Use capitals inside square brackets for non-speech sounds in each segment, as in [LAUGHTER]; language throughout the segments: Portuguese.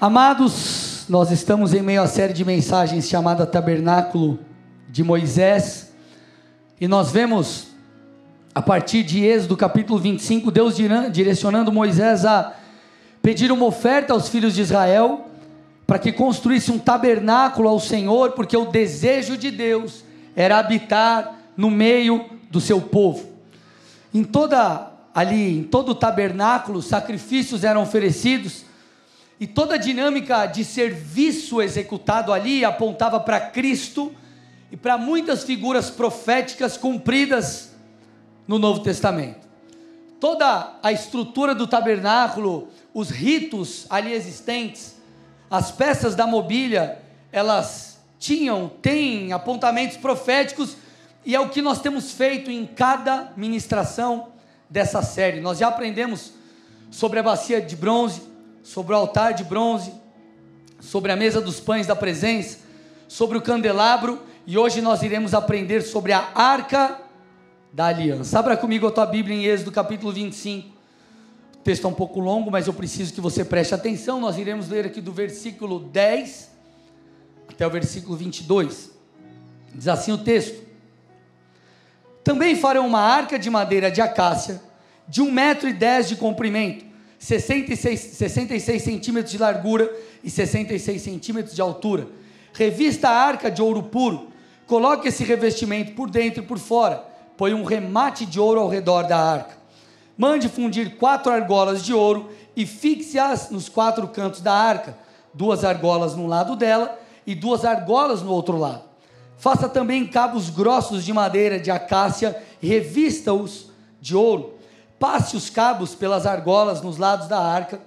Amados, nós estamos em meio à série de mensagens chamada Tabernáculo de Moisés, e nós vemos a partir de Êxodo capítulo 25, Deus direcionando Moisés a pedir uma oferta aos filhos de Israel para que construísse um tabernáculo ao Senhor, porque o desejo de Deus era habitar no meio do seu povo. Em toda ali, em todo o tabernáculo, sacrifícios eram oferecidos e toda a dinâmica de serviço executado ali apontava para Cristo e para muitas figuras proféticas cumpridas no Novo Testamento. Toda a estrutura do tabernáculo, os ritos ali existentes, as peças da mobília, elas tinham, têm apontamentos proféticos e é o que nós temos feito em cada ministração dessa série. Nós já aprendemos sobre a bacia de bronze, sobre o altar de bronze, sobre a mesa dos pães da presença, sobre o candelabro, e hoje nós iremos aprender sobre a arca da aliança. Abra comigo a tua Bíblia em Êxodo capítulo 25. O texto é um pouco longo, mas eu preciso que você preste atenção. Nós iremos ler aqui do versículo 10 até o versículo 22. Diz assim o texto: Também farão uma arca de madeira de acácia, de um metro e dez de comprimento 66, 66 centímetros de largura e 66 centímetros de altura. Revista a arca de ouro puro. Coloque esse revestimento por dentro e por fora. Põe um remate de ouro ao redor da arca. Mande fundir quatro argolas de ouro e fixe-as nos quatro cantos da arca, duas argolas num lado dela e duas argolas no outro lado. Faça também cabos grossos de madeira de acácia e revista-os de ouro passe os cabos pelas argolas nos lados da arca,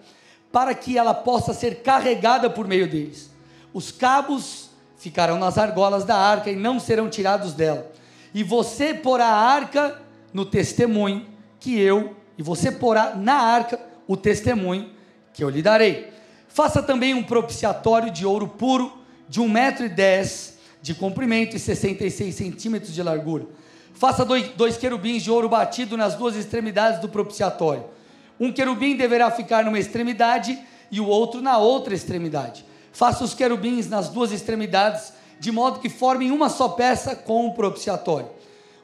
para que ela possa ser carregada por meio deles. Os cabos ficarão nas argolas da arca e não serão tirados dela. E você porá a arca no testemunho que eu, e você porá na arca o testemunho que eu lhe darei. Faça também um propiciatório de ouro puro, de um metro e dez de comprimento e 66 centímetros de largura Faça dois, dois querubins de ouro batido nas duas extremidades do propiciatório. Um querubim deverá ficar numa extremidade e o outro na outra extremidade. Faça os querubins nas duas extremidades, de modo que formem uma só peça com o propiciatório.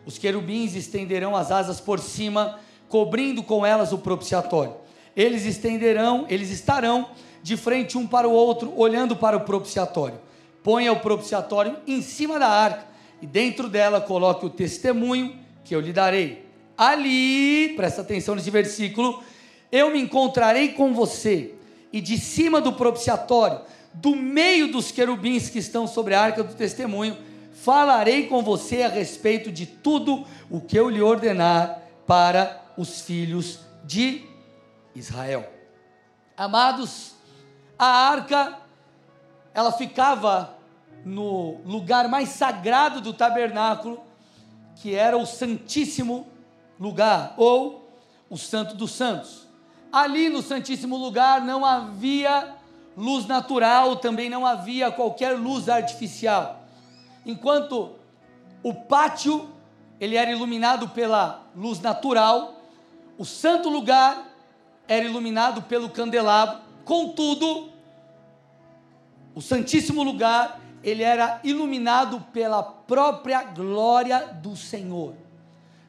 Os querubins estenderão as asas por cima, cobrindo com elas o propiciatório. Eles estenderão, eles estarão de frente um para o outro, olhando para o propiciatório. Ponha o propiciatório em cima da arca e dentro dela coloque o testemunho que eu lhe darei. Ali, presta atenção nesse versículo, eu me encontrarei com você, e de cima do propiciatório, do meio dos querubins que estão sobre a arca do testemunho, falarei com você a respeito de tudo o que eu lhe ordenar para os filhos de Israel. Amados, a arca ela ficava no lugar mais sagrado do tabernáculo, que era o Santíssimo Lugar, ou o Santo dos Santos. Ali no Santíssimo Lugar não havia luz natural, também não havia qualquer luz artificial. Enquanto o pátio ele era iluminado pela luz natural, o santo lugar era iluminado pelo candelabro. Contudo, o Santíssimo Lugar ele era iluminado pela própria glória do Senhor.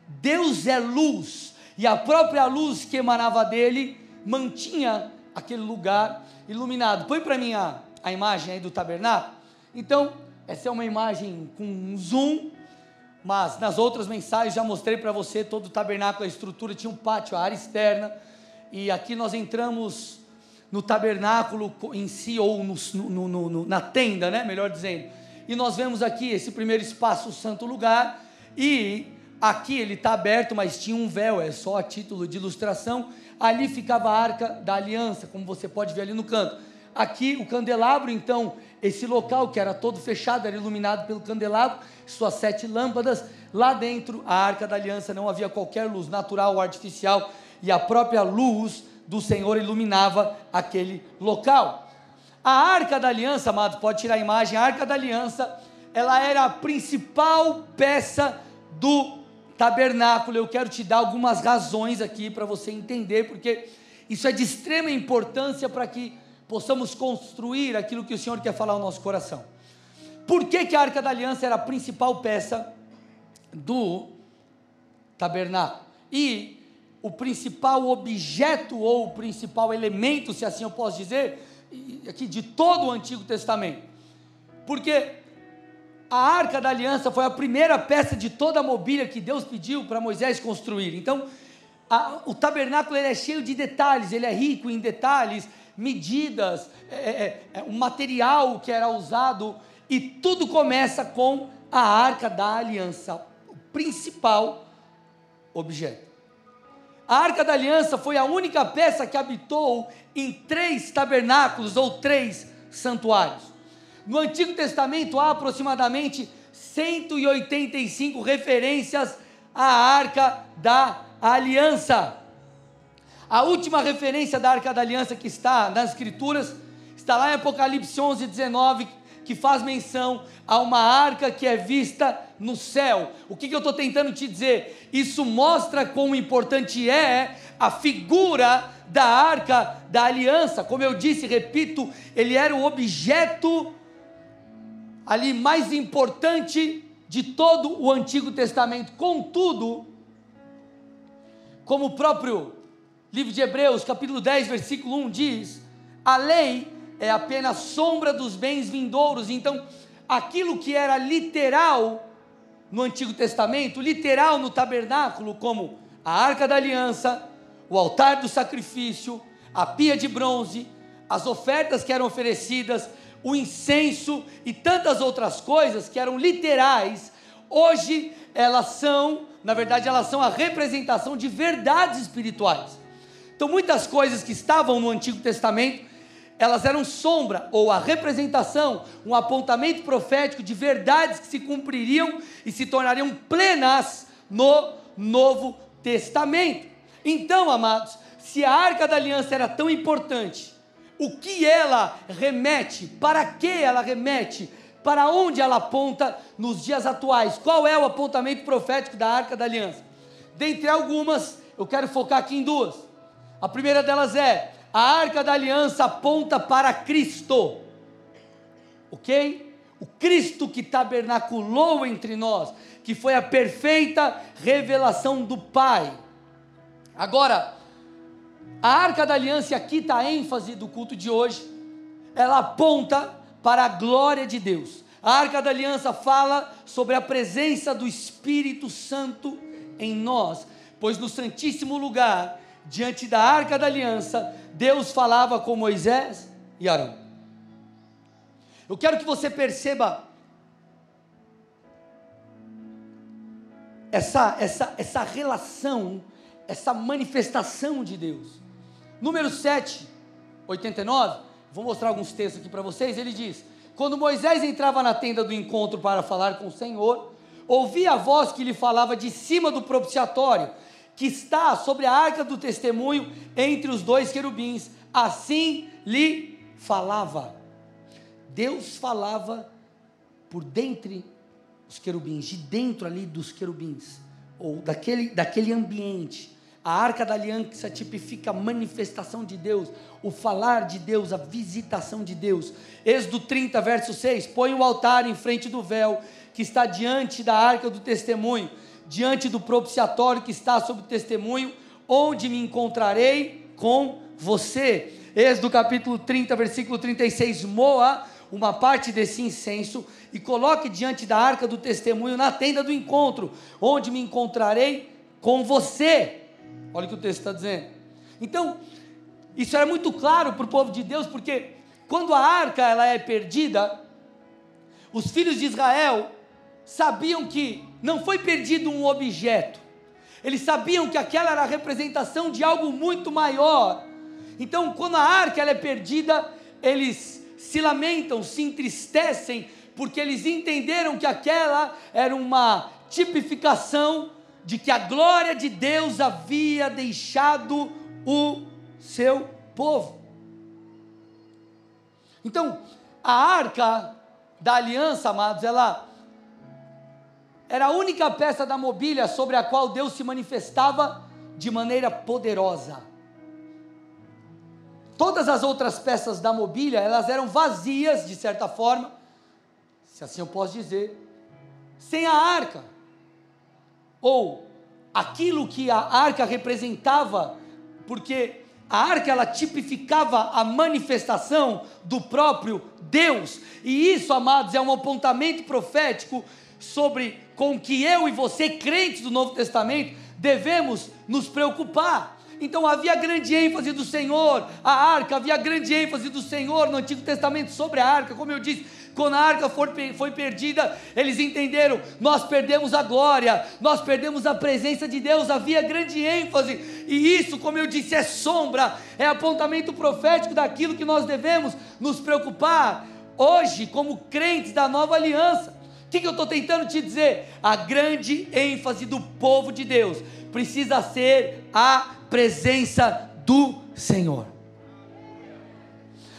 Deus é luz, e a própria luz que emanava dele mantinha aquele lugar iluminado. Põe para mim a, a imagem aí do tabernáculo. Então, essa é uma imagem com um zoom, mas nas outras mensagens já mostrei para você todo o tabernáculo, a estrutura tinha um pátio, a área externa, e aqui nós entramos no tabernáculo em si, ou no, no, no, na tenda, né? melhor dizendo. E nós vemos aqui esse primeiro espaço, o santo lugar, e aqui ele está aberto, mas tinha um véu, é só a título de ilustração. Ali ficava a arca da aliança, como você pode ver ali no canto. Aqui o candelabro, então, esse local que era todo fechado, era iluminado pelo candelabro, suas sete lâmpadas. Lá dentro, a arca da aliança não havia qualquer luz natural ou artificial, e a própria luz do Senhor iluminava aquele local. A arca da aliança, amado, pode tirar a imagem, a arca da aliança, ela era a principal peça do tabernáculo. Eu quero te dar algumas razões aqui para você entender, porque isso é de extrema importância para que possamos construir aquilo que o Senhor quer falar ao nosso coração. Por que, que a arca da aliança era a principal peça do tabernáculo? E o principal objeto ou o principal elemento, se assim eu posso dizer, aqui de todo o Antigo Testamento. Porque a arca da aliança foi a primeira peça de toda a mobília que Deus pediu para Moisés construir. Então, a, o tabernáculo é cheio de detalhes, ele é rico em detalhes, medidas, é, é, é, o material que era usado, e tudo começa com a arca da aliança, o principal objeto. A arca da aliança foi a única peça que habitou em três tabernáculos ou três santuários. No Antigo Testamento há aproximadamente 185 referências à arca da aliança. A última referência da arca da aliança que está nas Escrituras está lá em Apocalipse 11, 19, que faz menção a uma arca que é vista no céu. O que, que eu estou tentando te dizer? Isso mostra quão importante é a figura da arca da aliança. Como eu disse, repito, ele era o objeto ali mais importante de todo o Antigo Testamento. Contudo, como o próprio livro de Hebreus, capítulo 10, versículo 1 diz, a lei é apenas sombra dos bens vindouros. Então, aquilo que era literal no Antigo Testamento, literal no tabernáculo, como a arca da aliança, o altar do sacrifício, a pia de bronze, as ofertas que eram oferecidas, o incenso e tantas outras coisas que eram literais, hoje elas são, na verdade, elas são a representação de verdades espirituais. Então, muitas coisas que estavam no Antigo Testamento elas eram sombra ou a representação, um apontamento profético de verdades que se cumpririam e se tornariam plenas no Novo Testamento. Então, amados, se a arca da aliança era tão importante, o que ela remete, para que ela remete, para onde ela aponta nos dias atuais? Qual é o apontamento profético da arca da aliança? Dentre algumas, eu quero focar aqui em duas. A primeira delas é a arca da aliança aponta para Cristo, ok? O Cristo que tabernaculou entre nós, que foi a perfeita revelação do Pai. Agora, a arca da aliança, aqui está a ênfase do culto de hoje, ela aponta para a glória de Deus. A arca da aliança fala sobre a presença do Espírito Santo em nós, pois no Santíssimo Lugar diante da arca da aliança, Deus falava com Moisés e Arão. Eu quero que você perceba essa, essa, essa relação, essa manifestação de Deus. Número 7, 89, vou mostrar alguns textos aqui para vocês. Ele diz: Quando Moisés entrava na tenda do encontro para falar com o Senhor, ouvia a voz que lhe falava de cima do propiciatório que está sobre a arca do testemunho entre os dois querubins. Assim lhe falava. Deus falava por dentre os querubins, de dentro ali dos querubins, ou daquele, daquele ambiente. A arca da aliança tipifica a manifestação de Deus, o falar de Deus, a visitação de Deus. Êxodo 30, verso 6: Põe o altar em frente do véu que está diante da arca do testemunho diante do propiciatório que está sob testemunho, onde me encontrarei com você. Êxodo capítulo 30, versículo 36, moa uma parte desse incenso e coloque diante da arca do testemunho na tenda do encontro, onde me encontrarei com você. Olha o que o texto está dizendo. Então, isso era muito claro para o povo de Deus, porque quando a arca ela é perdida, os filhos de Israel sabiam que não foi perdido um objeto, eles sabiam que aquela era a representação de algo muito maior. Então, quando a arca é perdida, eles se lamentam, se entristecem, porque eles entenderam que aquela era uma tipificação de que a glória de Deus havia deixado o seu povo. Então, a arca da aliança, amados, ela era a única peça da mobília sobre a qual Deus se manifestava de maneira poderosa. todas as outras peças da mobília, elas eram vazias, de certa forma, se assim eu posso dizer, sem a arca. Ou aquilo que a arca representava, porque a arca ela tipificava a manifestação do próprio Deus. E isso, amados, é um apontamento profético sobre com que eu e você, crentes do Novo Testamento, devemos nos preocupar. Então havia grande ênfase do Senhor, a arca, havia grande ênfase do Senhor no Antigo Testamento sobre a arca, como eu disse, quando a arca foi perdida, eles entenderam: nós perdemos a glória, nós perdemos a presença de Deus. Havia grande ênfase, e isso, como eu disse, é sombra, é apontamento profético daquilo que nós devemos nos preocupar hoje, como crentes da nova aliança. O que, que eu estou tentando te dizer? A grande ênfase do povo de Deus precisa ser a presença do Senhor.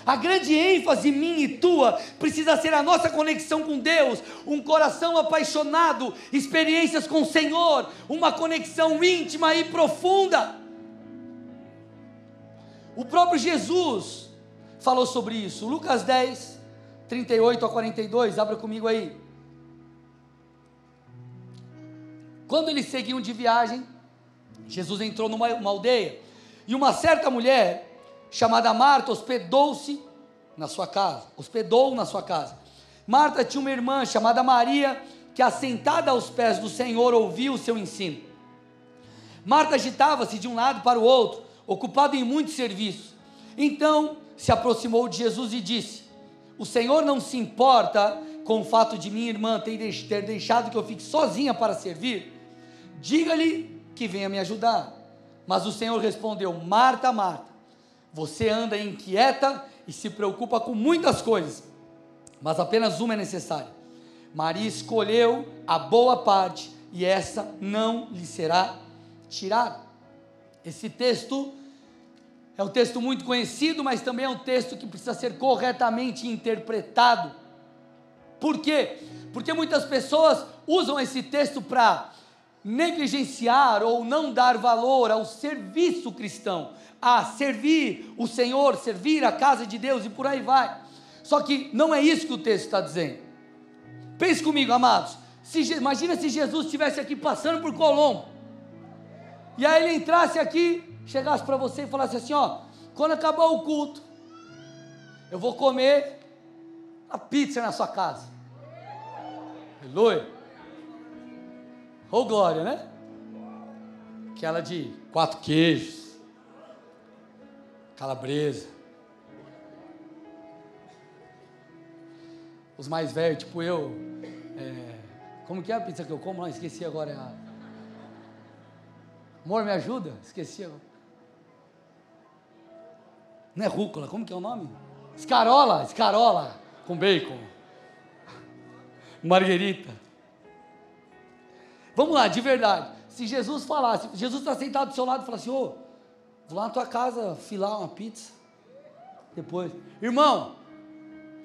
A grande ênfase minha e tua precisa ser a nossa conexão com Deus, um coração apaixonado, experiências com o Senhor, uma conexão íntima e profunda. O próprio Jesus falou sobre isso. Lucas 10, 38 a 42, abra comigo aí. Quando eles seguiam de viagem, Jesus entrou numa aldeia e uma certa mulher chamada Marta hospedou-se na sua casa, hospedou na sua casa. Marta tinha uma irmã chamada Maria, que assentada aos pés do Senhor ouvia o seu ensino. Marta agitava-se de um lado para o outro, ocupada em muitos serviços. Então se aproximou de Jesus e disse: O Senhor não se importa com o fato de minha irmã ter deixado que eu fique sozinha para servir? Diga-lhe que venha me ajudar. Mas o Senhor respondeu: Marta, Marta você anda inquieta e se preocupa com muitas coisas, mas apenas uma é necessária. Maria escolheu a boa parte e essa não lhe será tirada. Esse texto é um texto muito conhecido, mas também é um texto que precisa ser corretamente interpretado. Por quê? Porque muitas pessoas usam esse texto para negligenciar ou não dar valor ao serviço cristão, a servir o Senhor, servir a casa de Deus e por aí vai. Só que não é isso que o texto está dizendo. Pense comigo, amados. Se, imagina se Jesus estivesse aqui passando por Colombo. E aí ele entrasse aqui, chegasse para você e falasse assim: ó, quando acabar o culto, eu vou comer a pizza na sua casa. Aleluia. Ou glória, né? Aquela de quatro queijos calabresa. Os mais velhos, tipo eu, é, como que é a pizza que eu como? Não, esqueci agora. É a... Amor, me ajuda? Esqueci agora. Não é rúcula, como que é o nome? Escarola, escarola, com bacon. Marguerita. Vamos lá, de verdade. Se Jesus falasse, Jesus está sentado do seu lado e falasse, ô, Vou lá na tua casa filar uma pizza. Depois. Irmão,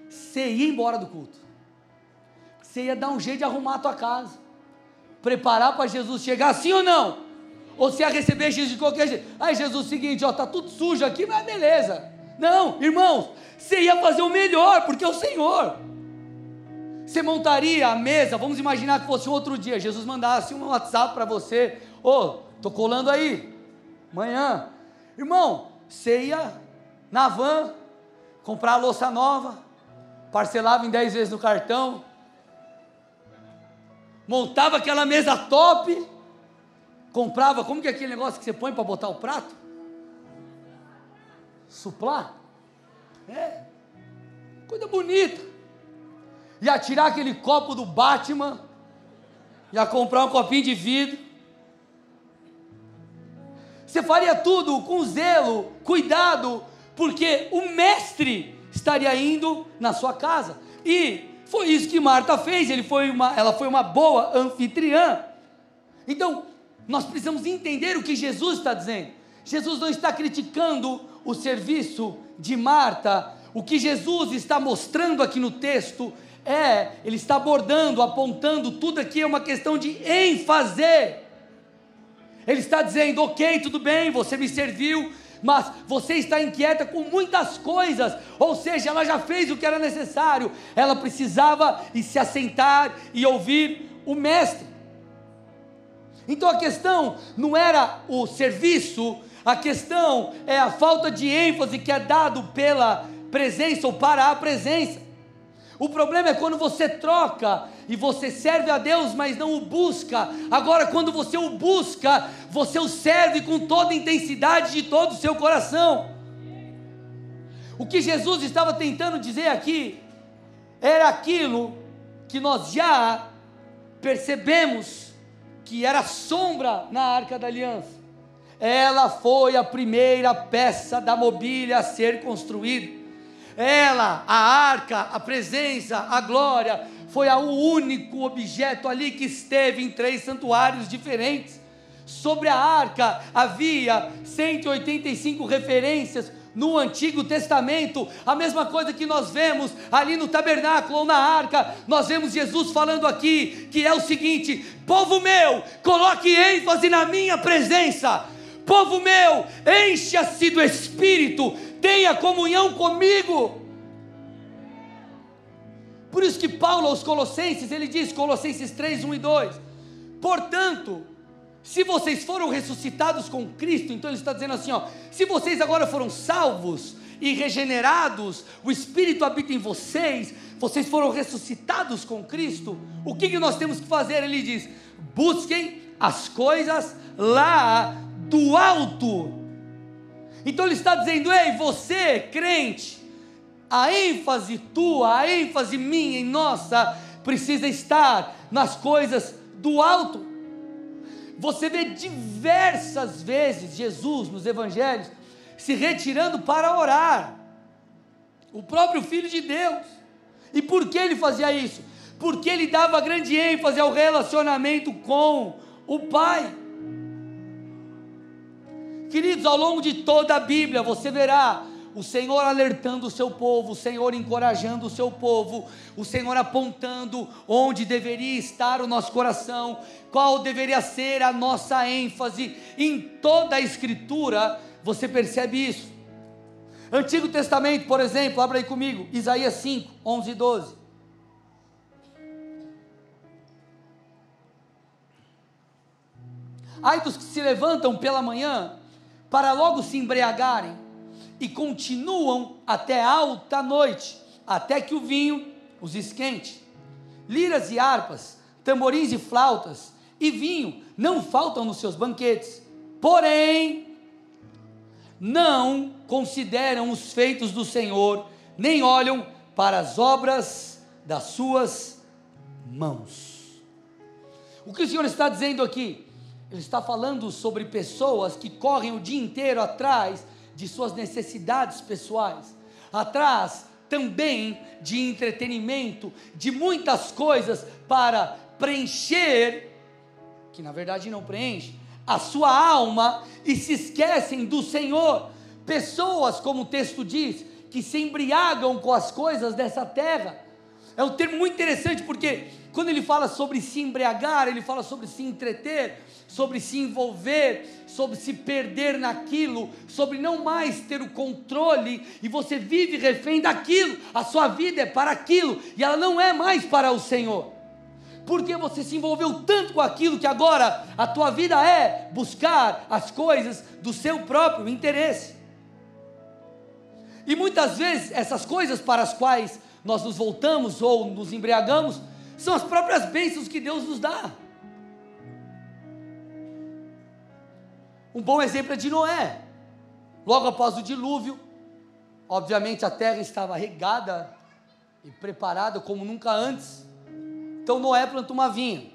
você ia embora do culto. Você ia dar um jeito de arrumar a tua casa. Preparar para Jesus chegar, sim ou não? Ou você ia receber Jesus de qualquer jeito. Aí Jesus, seguinte, ó, tá tudo sujo aqui, mas beleza. Não, irmãos, você ia fazer o melhor, porque é o Senhor. Você montaria a mesa, vamos imaginar que fosse um outro dia, Jesus mandasse um WhatsApp para você, ô, oh, tô colando aí, amanhã, Irmão, você ia na van, comprar a louça nova, parcelava em 10 vezes no cartão, montava aquela mesa top, comprava, como que é aquele negócio que você põe para botar o prato? Suplá? É, coisa bonita. Ia tirar aquele copo do Batman, ia comprar um copinho de vidro, você faria tudo com zelo, cuidado, porque o mestre estaria indo na sua casa. E foi isso que Marta fez, ele foi uma, ela foi uma boa anfitriã. Então, nós precisamos entender o que Jesus está dizendo. Jesus não está criticando o serviço de Marta. O que Jesus está mostrando aqui no texto é, ele está abordando, apontando, tudo aqui é uma questão de ênfase. Ele está dizendo: ok, tudo bem, você me serviu, mas você está inquieta com muitas coisas, ou seja, ela já fez o que era necessário, ela precisava e se assentar e ouvir o mestre. Então a questão não era o serviço, a questão é a falta de ênfase que é dado pela presença ou para a presença. O problema é quando você troca e você serve a Deus, mas não o busca. Agora, quando você o busca, você o serve com toda a intensidade de todo o seu coração. O que Jesus estava tentando dizer aqui era aquilo que nós já percebemos que era sombra na arca da aliança. Ela foi a primeira peça da mobília a ser construída. Ela, a arca, a presença, a glória, foi o único objeto ali que esteve em três santuários diferentes. Sobre a arca havia 185 referências no Antigo Testamento, a mesma coisa que nós vemos ali no tabernáculo ou na arca, nós vemos Jesus falando aqui, que é o seguinte: povo meu, coloque ênfase na minha presença, povo meu, encha-se do Espírito, tenha comunhão comigo. Por isso que Paulo aos Colossenses, ele diz, Colossenses 3, 1 e 2: Portanto, se vocês foram ressuscitados com Cristo, então ele está dizendo assim: ó, se vocês agora foram salvos e regenerados, o Espírito habita em vocês, vocês foram ressuscitados com Cristo, o que, que nós temos que fazer? Ele diz: busquem as coisas lá do alto então ele está dizendo: ei, você, crente, a ênfase tua, a ênfase minha e nossa, precisa estar nas coisas do alto. Você vê diversas vezes Jesus nos evangelhos se retirando para orar. O próprio Filho de Deus. E por que ele fazia isso? Porque ele dava grande ênfase ao relacionamento com o Pai. Queridos, ao longo de toda a Bíblia, você verá o Senhor alertando o seu povo, o Senhor encorajando o seu povo, o Senhor apontando onde deveria estar o nosso coração, qual deveria ser a nossa ênfase. Em toda a Escritura, você percebe isso. Antigo Testamento, por exemplo, abra aí comigo, Isaías 5, 11 e 12. Ai dos que se levantam pela manhã para logo se embriagarem, e continuam até alta noite, até que o vinho os esquente. Liras e harpas, tamborins e flautas, e vinho não faltam nos seus banquetes. Porém, não consideram os feitos do Senhor, nem olham para as obras das suas mãos. O que o Senhor está dizendo aqui? Ele está falando sobre pessoas que correm o dia inteiro atrás de suas necessidades pessoais, atrás também de entretenimento, de muitas coisas para preencher, que na verdade não preenche, a sua alma e se esquecem do Senhor. Pessoas, como o texto diz, que se embriagam com as coisas dessa terra. É um termo muito interessante porque quando ele fala sobre se embriagar, ele fala sobre se entreter, sobre se envolver, sobre se perder naquilo, sobre não mais ter o controle e você vive refém daquilo. A sua vida é para aquilo e ela não é mais para o Senhor. Porque você se envolveu tanto com aquilo que agora a tua vida é buscar as coisas do seu próprio interesse. E muitas vezes essas coisas para as quais nós nos voltamos ou nos embriagamos são as próprias bênçãos que Deus nos dá. Um bom exemplo é de Noé. Logo após o dilúvio, obviamente a terra estava regada e preparada como nunca antes. Então Noé planta uma vinha.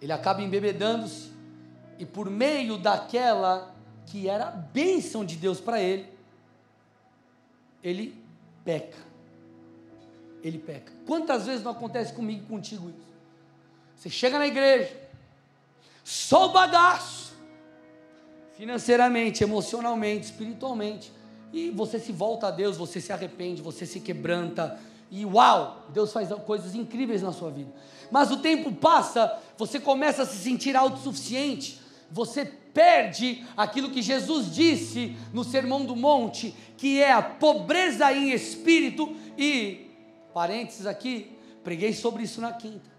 Ele acaba embebedando-se e por meio daquela que era a bênção de Deus para ele, ele peca. Ele peca. Quantas vezes não acontece comigo e contigo isso? Você chega na igreja, só o bagaço, financeiramente, emocionalmente, espiritualmente. E você se volta a Deus, você se arrepende, você se quebranta. E uau, Deus faz coisas incríveis na sua vida. Mas o tempo passa, você começa a se sentir autossuficiente, você perde aquilo que Jesus disse no Sermão do Monte, que é a pobreza em espírito e parênteses aqui, preguei sobre isso na quinta.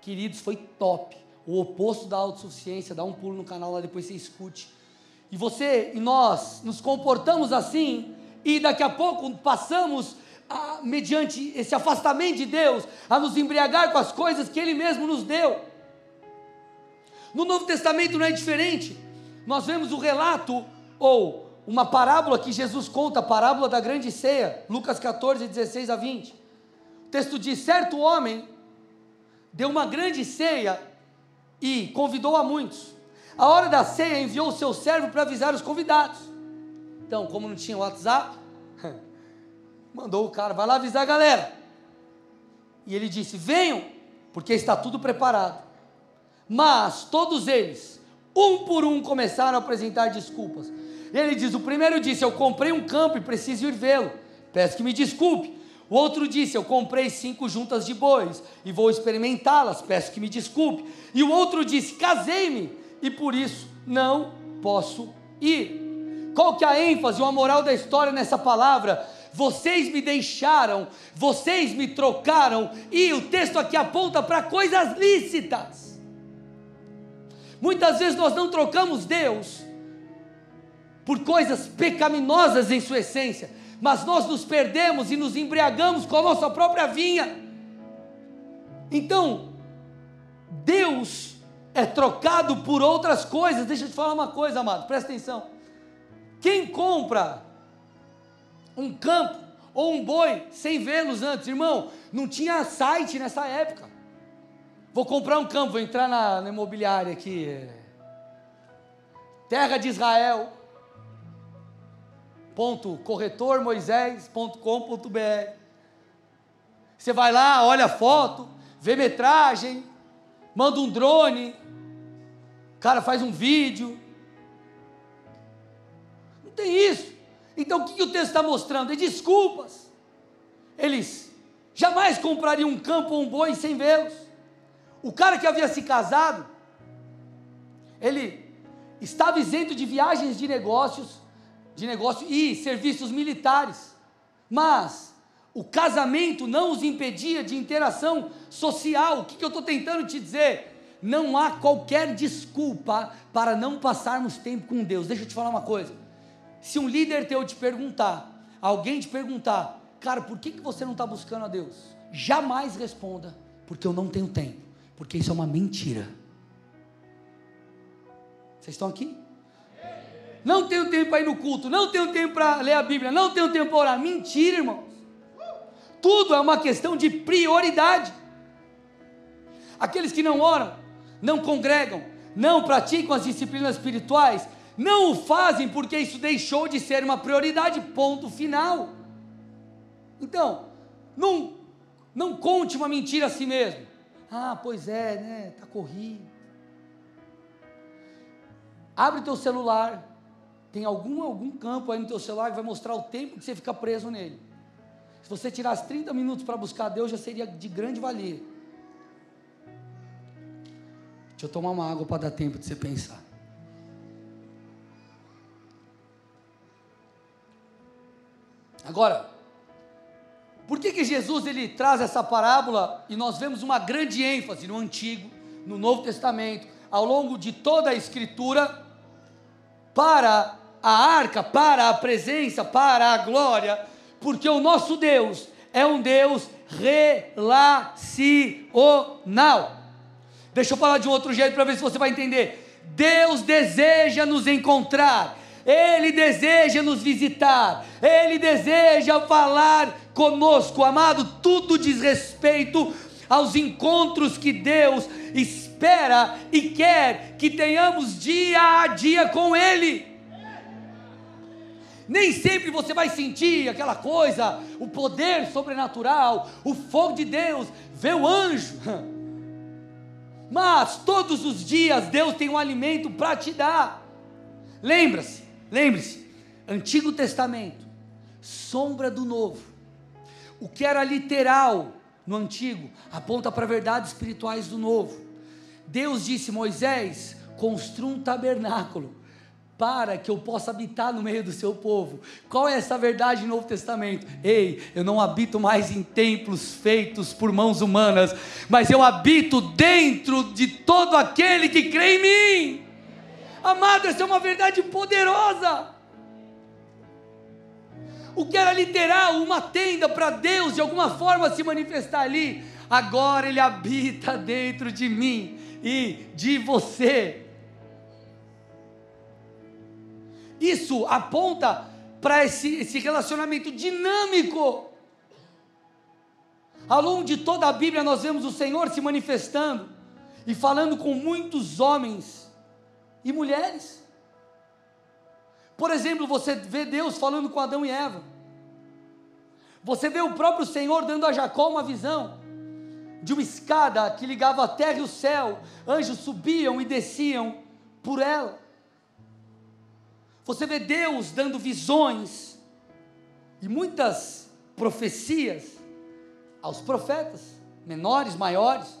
Queridos, foi top. O oposto da autossuficiência, dá um pulo no canal lá depois você escute. E você e nós nos comportamos assim e daqui a pouco passamos a, mediante esse afastamento de Deus a nos embriagar com as coisas que ele mesmo nos deu. No Novo Testamento não é diferente. Nós vemos o relato ou uma parábola que Jesus conta, a parábola da grande ceia, Lucas 14, 16 a 20. Texto diz: certo homem deu uma grande ceia e convidou a muitos. A hora da ceia enviou o seu servo para avisar os convidados. Então, como não tinha WhatsApp, [LAUGHS] mandou o cara, vai lá avisar a galera. E ele disse: venham, porque está tudo preparado. Mas todos eles, um por um, começaram a apresentar desculpas. Ele diz: o primeiro disse: Eu comprei um campo e preciso ir vê-lo. Peço que me desculpe. O outro disse: Eu comprei cinco juntas de bois e vou experimentá-las. Peço que me desculpe. E o outro disse: Casei-me e por isso não posso ir. Qual que é a ênfase ou a moral da história nessa palavra? Vocês me deixaram, vocês me trocaram, e o texto aqui aponta para coisas lícitas. Muitas vezes nós não trocamos Deus por coisas pecaminosas em sua essência, mas nós nos perdemos e nos embriagamos com a nossa própria vinha. Então, Deus é trocado por outras coisas. Deixa eu te falar uma coisa, amado, presta atenção. Quem compra um campo ou um boi sem vê-los antes, irmão, não tinha site nessa época. Vou comprar um campo, vou entrar na, na imobiliária aqui. Terra de Israel. Corretormoisés.com.br. Você vai lá, olha a foto, vê metragem, manda um drone, cara faz um vídeo. Não tem isso. Então o que, que o texto está mostrando? É desculpas. Eles jamais comprariam um campo ou um boi sem vê-los. O cara que havia se casado, ele estava isento de viagens de negócios, de negócio e serviços militares. Mas o casamento não os impedia de interação social. O que, que eu estou tentando te dizer? Não há qualquer desculpa para não passarmos tempo com Deus. Deixa eu te falar uma coisa. Se um líder teu te perguntar, alguém te perguntar, cara, por que, que você não está buscando a Deus? Jamais responda, porque eu não tenho tempo, porque isso é uma mentira. Vocês estão aqui? Não tenho tempo para ir no culto, não tenho tempo para ler a Bíblia, não tenho tempo para orar. Mentira, irmãos. Tudo é uma questão de prioridade. Aqueles que não oram, não congregam, não praticam as disciplinas espirituais, não o fazem porque isso deixou de ser uma prioridade, ponto final. Então, não, não conte uma mentira a si mesmo. Ah, pois é, né? Está corrido. Abre teu celular. Tem algum, algum campo aí no teu celular que vai mostrar o tempo que você fica preso nele. Se você tirasse 30 minutos para buscar Deus, já seria de grande valia. Deixa eu tomar uma água para dar tempo de você pensar. Agora, por que, que Jesus ele traz essa parábola e nós vemos uma grande ênfase no Antigo, no Novo Testamento, ao longo de toda a Escritura, para a arca, para a presença, para a glória, porque o nosso Deus é um Deus relacional. Deixa eu falar de um outro jeito para ver se você vai entender. Deus deseja nos encontrar ele deseja nos visitar, Ele deseja falar conosco, amado. Tudo diz respeito aos encontros que Deus espera e quer que tenhamos dia a dia com Ele. Nem sempre você vai sentir aquela coisa, o poder sobrenatural, o fogo de Deus, ver o anjo. [LAUGHS] Mas todos os dias Deus tem um alimento para te dar. Lembra-se, Lembre-se, Antigo Testamento, sombra do Novo. O que era literal no Antigo aponta para verdades espirituais do Novo. Deus disse: Moisés, construa um tabernáculo para que eu possa habitar no meio do seu povo. Qual é essa verdade no Novo Testamento? Ei, eu não habito mais em templos feitos por mãos humanas, mas eu habito dentro de todo aquele que crê em mim. Amado, essa é uma verdade poderosa. O que era literal, uma tenda para Deus de alguma forma se manifestar ali, agora Ele habita dentro de mim e de você. Isso aponta para esse, esse relacionamento dinâmico. Ao longo de toda a Bíblia, nós vemos o Senhor se manifestando e falando com muitos homens e mulheres. Por exemplo, você vê Deus falando com Adão e Eva. Você vê o próprio Senhor dando a Jacó uma visão de uma escada que ligava a terra e o céu. Anjos subiam e desciam por ela. Você vê Deus dando visões e muitas profecias aos profetas, menores, maiores.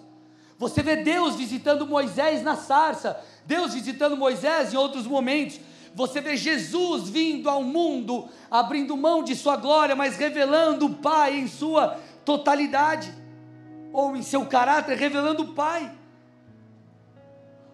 Você vê Deus visitando Moisés na sarça, Deus visitando Moisés em outros momentos. Você vê Jesus vindo ao mundo, abrindo mão de sua glória, mas revelando o Pai em sua totalidade, ou em seu caráter, revelando o Pai.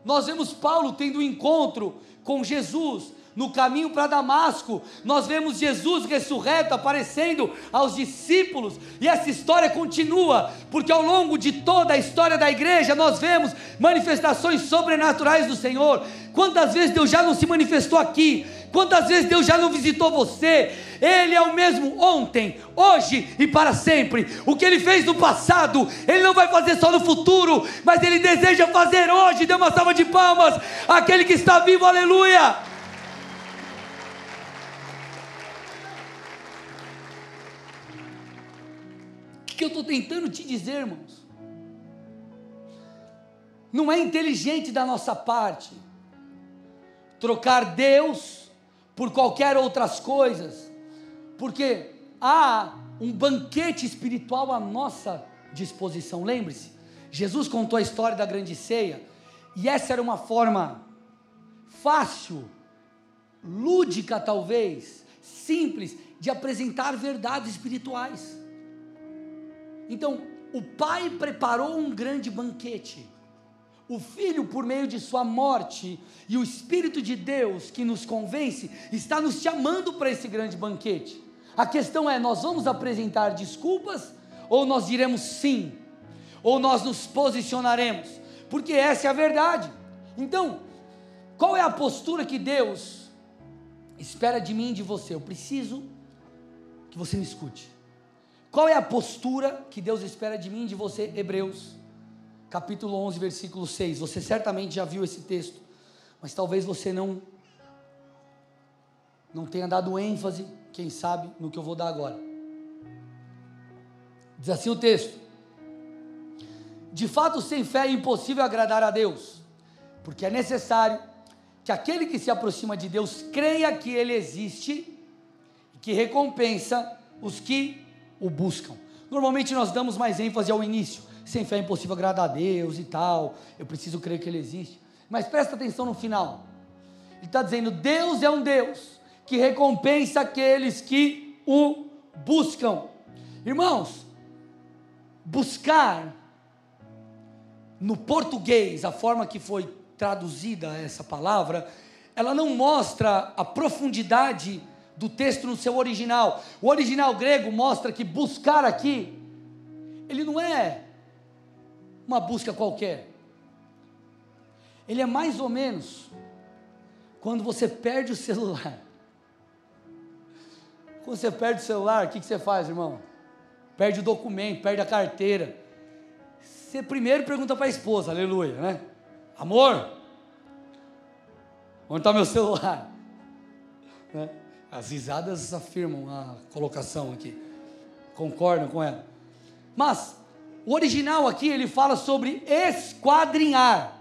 Nós vemos Paulo tendo um encontro com Jesus, no caminho para Damasco, nós vemos Jesus ressurreto aparecendo aos discípulos, e essa história continua, porque ao longo de toda a história da igreja nós vemos manifestações sobrenaturais do Senhor. Quantas vezes Deus já não se manifestou aqui? Quantas vezes Deus já não visitou você? Ele é o mesmo ontem, hoje e para sempre. O que ele fez no passado, ele não vai fazer só no futuro, mas ele deseja fazer hoje. Dê uma salva de palmas àquele que está vivo, aleluia. Que eu estou tentando te dizer, irmãos? Não é inteligente da nossa parte trocar Deus por qualquer outras coisas, porque há um banquete espiritual à nossa disposição. Lembre-se, Jesus contou a história da grande ceia, e essa era uma forma fácil, lúdica talvez, simples, de apresentar verdades espirituais. Então, o Pai preparou um grande banquete. O Filho, por meio de Sua morte, e o Espírito de Deus que nos convence, está nos chamando para esse grande banquete. A questão é: nós vamos apresentar desculpas ou nós diremos sim? Ou nós nos posicionaremos? Porque essa é a verdade. Então, qual é a postura que Deus espera de mim e de você? Eu preciso que você me escute. Qual é a postura que Deus espera de mim e de você? Hebreus, capítulo 11, versículo 6. Você certamente já viu esse texto, mas talvez você não não tenha dado ênfase, quem sabe, no que eu vou dar agora. Diz assim o texto: De fato, sem fé é impossível agradar a Deus, porque é necessário que aquele que se aproxima de Deus creia que ele existe e que recompensa os que o buscam. Normalmente nós damos mais ênfase ao início. Sem fé é impossível agradar a Deus e tal. Eu preciso crer que Ele existe. Mas presta atenção no final. Ele está dizendo: Deus é um Deus que recompensa aqueles que o buscam. Irmãos, buscar no português, a forma que foi traduzida essa palavra, ela não mostra a profundidade do texto no seu original. O original grego mostra que buscar aqui, ele não é uma busca qualquer. Ele é mais ou menos quando você perde o celular. [LAUGHS] Quando você perde o celular, o que, que você faz, irmão? Perde o documento, perde a carteira. Você primeiro pergunta para a esposa, aleluia, né? Amor, onde está meu [LAUGHS] celular? As risadas afirmam a colocação aqui. Concordam com ela? Mas o original aqui ele fala sobre esquadrinhar.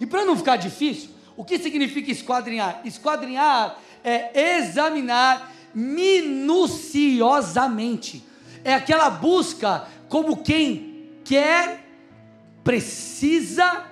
E para não ficar difícil, o que significa esquadrinhar? Esquadrinhar é examinar minuciosamente. É aquela busca como quem quer, precisa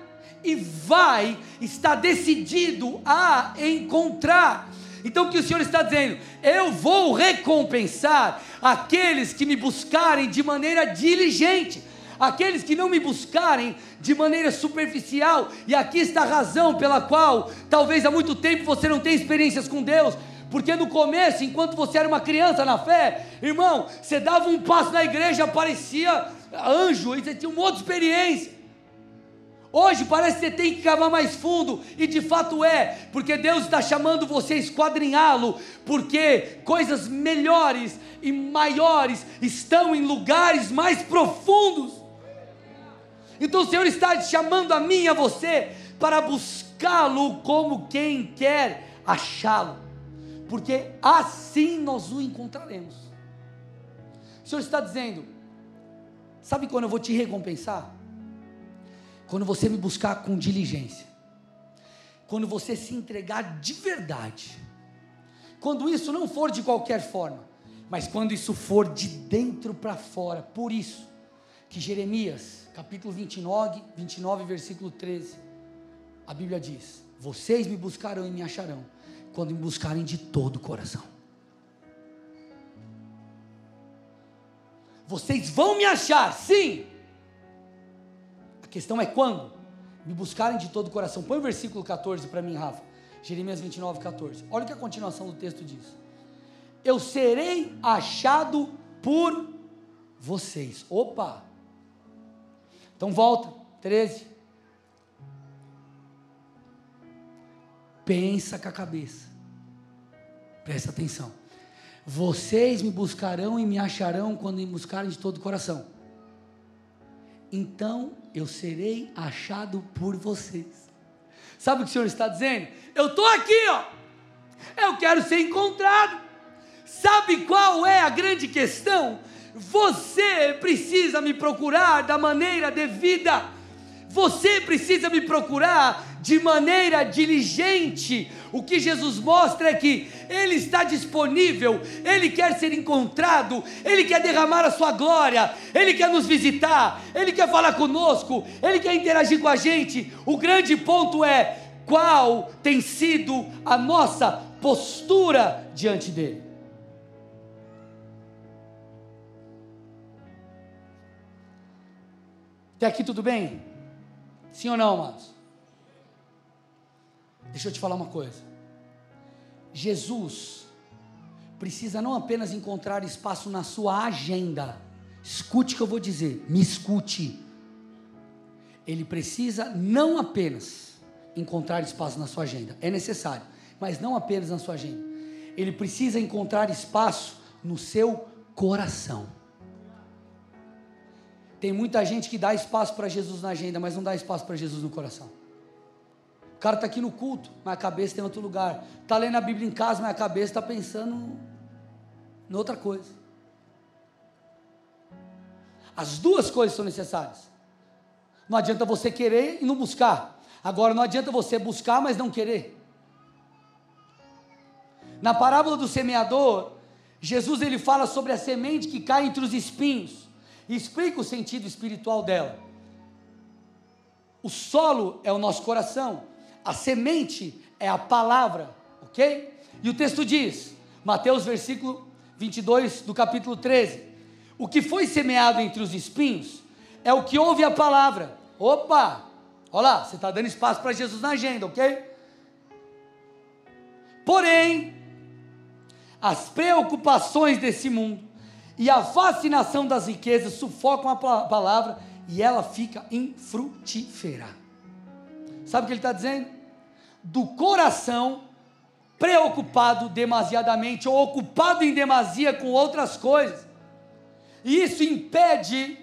e vai estar decidido a encontrar. Então o que o Senhor está dizendo? Eu vou recompensar aqueles que me buscarem de maneira diligente, aqueles que não me buscarem de maneira superficial. E aqui está a razão pela qual talvez há muito tempo você não tenha experiências com Deus. Porque no começo, enquanto você era uma criança na fé, irmão, você dava um passo na igreja, parecia anjo, e você tinha uma outra experiência. Hoje parece que você tem que cavar mais fundo, e de fato é, porque Deus está chamando você a esquadrinhá-lo, porque coisas melhores e maiores estão em lugares mais profundos. Então o Senhor está chamando a mim e a você para buscá-lo como quem quer achá-lo, porque assim nós o encontraremos. O Senhor está dizendo: sabe quando eu vou te recompensar? Quando você me buscar com diligência, quando você se entregar de verdade, quando isso não for de qualquer forma, mas quando isso for de dentro para fora, por isso que Jeremias, capítulo 29, 29, versículo 13, a Bíblia diz: Vocês me buscarão e me acharão, quando me buscarem de todo o coração. Vocês vão me achar, sim, questão é quando? Me buscarem de todo o coração. Põe o versículo 14 para mim, Rafa. Jeremias 29, 14. Olha o que a continuação do texto diz. Eu serei achado por vocês. Opa! Então volta, 13. Pensa com a cabeça. Presta atenção. Vocês me buscarão e me acharão quando me buscarem de todo o coração então eu serei achado por vocês. Sabe o que o Senhor está dizendo? Eu estou aqui, ó. Eu quero ser encontrado. Sabe qual é a grande questão? Você precisa me procurar da maneira devida. Você precisa me procurar de maneira diligente. O que Jesus mostra é que Ele está disponível, Ele quer ser encontrado, Ele quer derramar a Sua glória, Ele quer nos visitar, Ele quer falar conosco, Ele quer interagir com a gente. O grande ponto é qual tem sido a nossa postura diante dEle. Até aqui tudo bem? Sim ou não, amados? Deixa eu te falar uma coisa. Jesus precisa não apenas encontrar espaço na sua agenda. Escute o que eu vou dizer, me escute. Ele precisa não apenas encontrar espaço na sua agenda, é necessário, mas não apenas na sua agenda. Ele precisa encontrar espaço no seu coração. Tem muita gente que dá espaço para Jesus na agenda, mas não dá espaço para Jesus no coração. Cara está aqui no culto, mas a cabeça está em outro lugar. Está lendo a Bíblia em casa, mas a cabeça está pensando em outra coisa. As duas coisas são necessárias. Não adianta você querer e não buscar. Agora, não adianta você buscar, mas não querer. Na parábola do semeador, Jesus ele fala sobre a semente que cai entre os espinhos e explica o sentido espiritual dela. O solo é o nosso coração, a semente é a palavra, ok? E o texto diz, Mateus versículo 22 do capítulo 13: O que foi semeado entre os espinhos é o que ouve a palavra. Opa! Olha lá, você está dando espaço para Jesus na agenda, ok? Porém, as preocupações desse mundo e a fascinação das riquezas sufocam a palavra e ela fica infrutífera. Sabe o que ele está dizendo? Do coração preocupado demasiadamente ou ocupado em demasia com outras coisas. E isso impede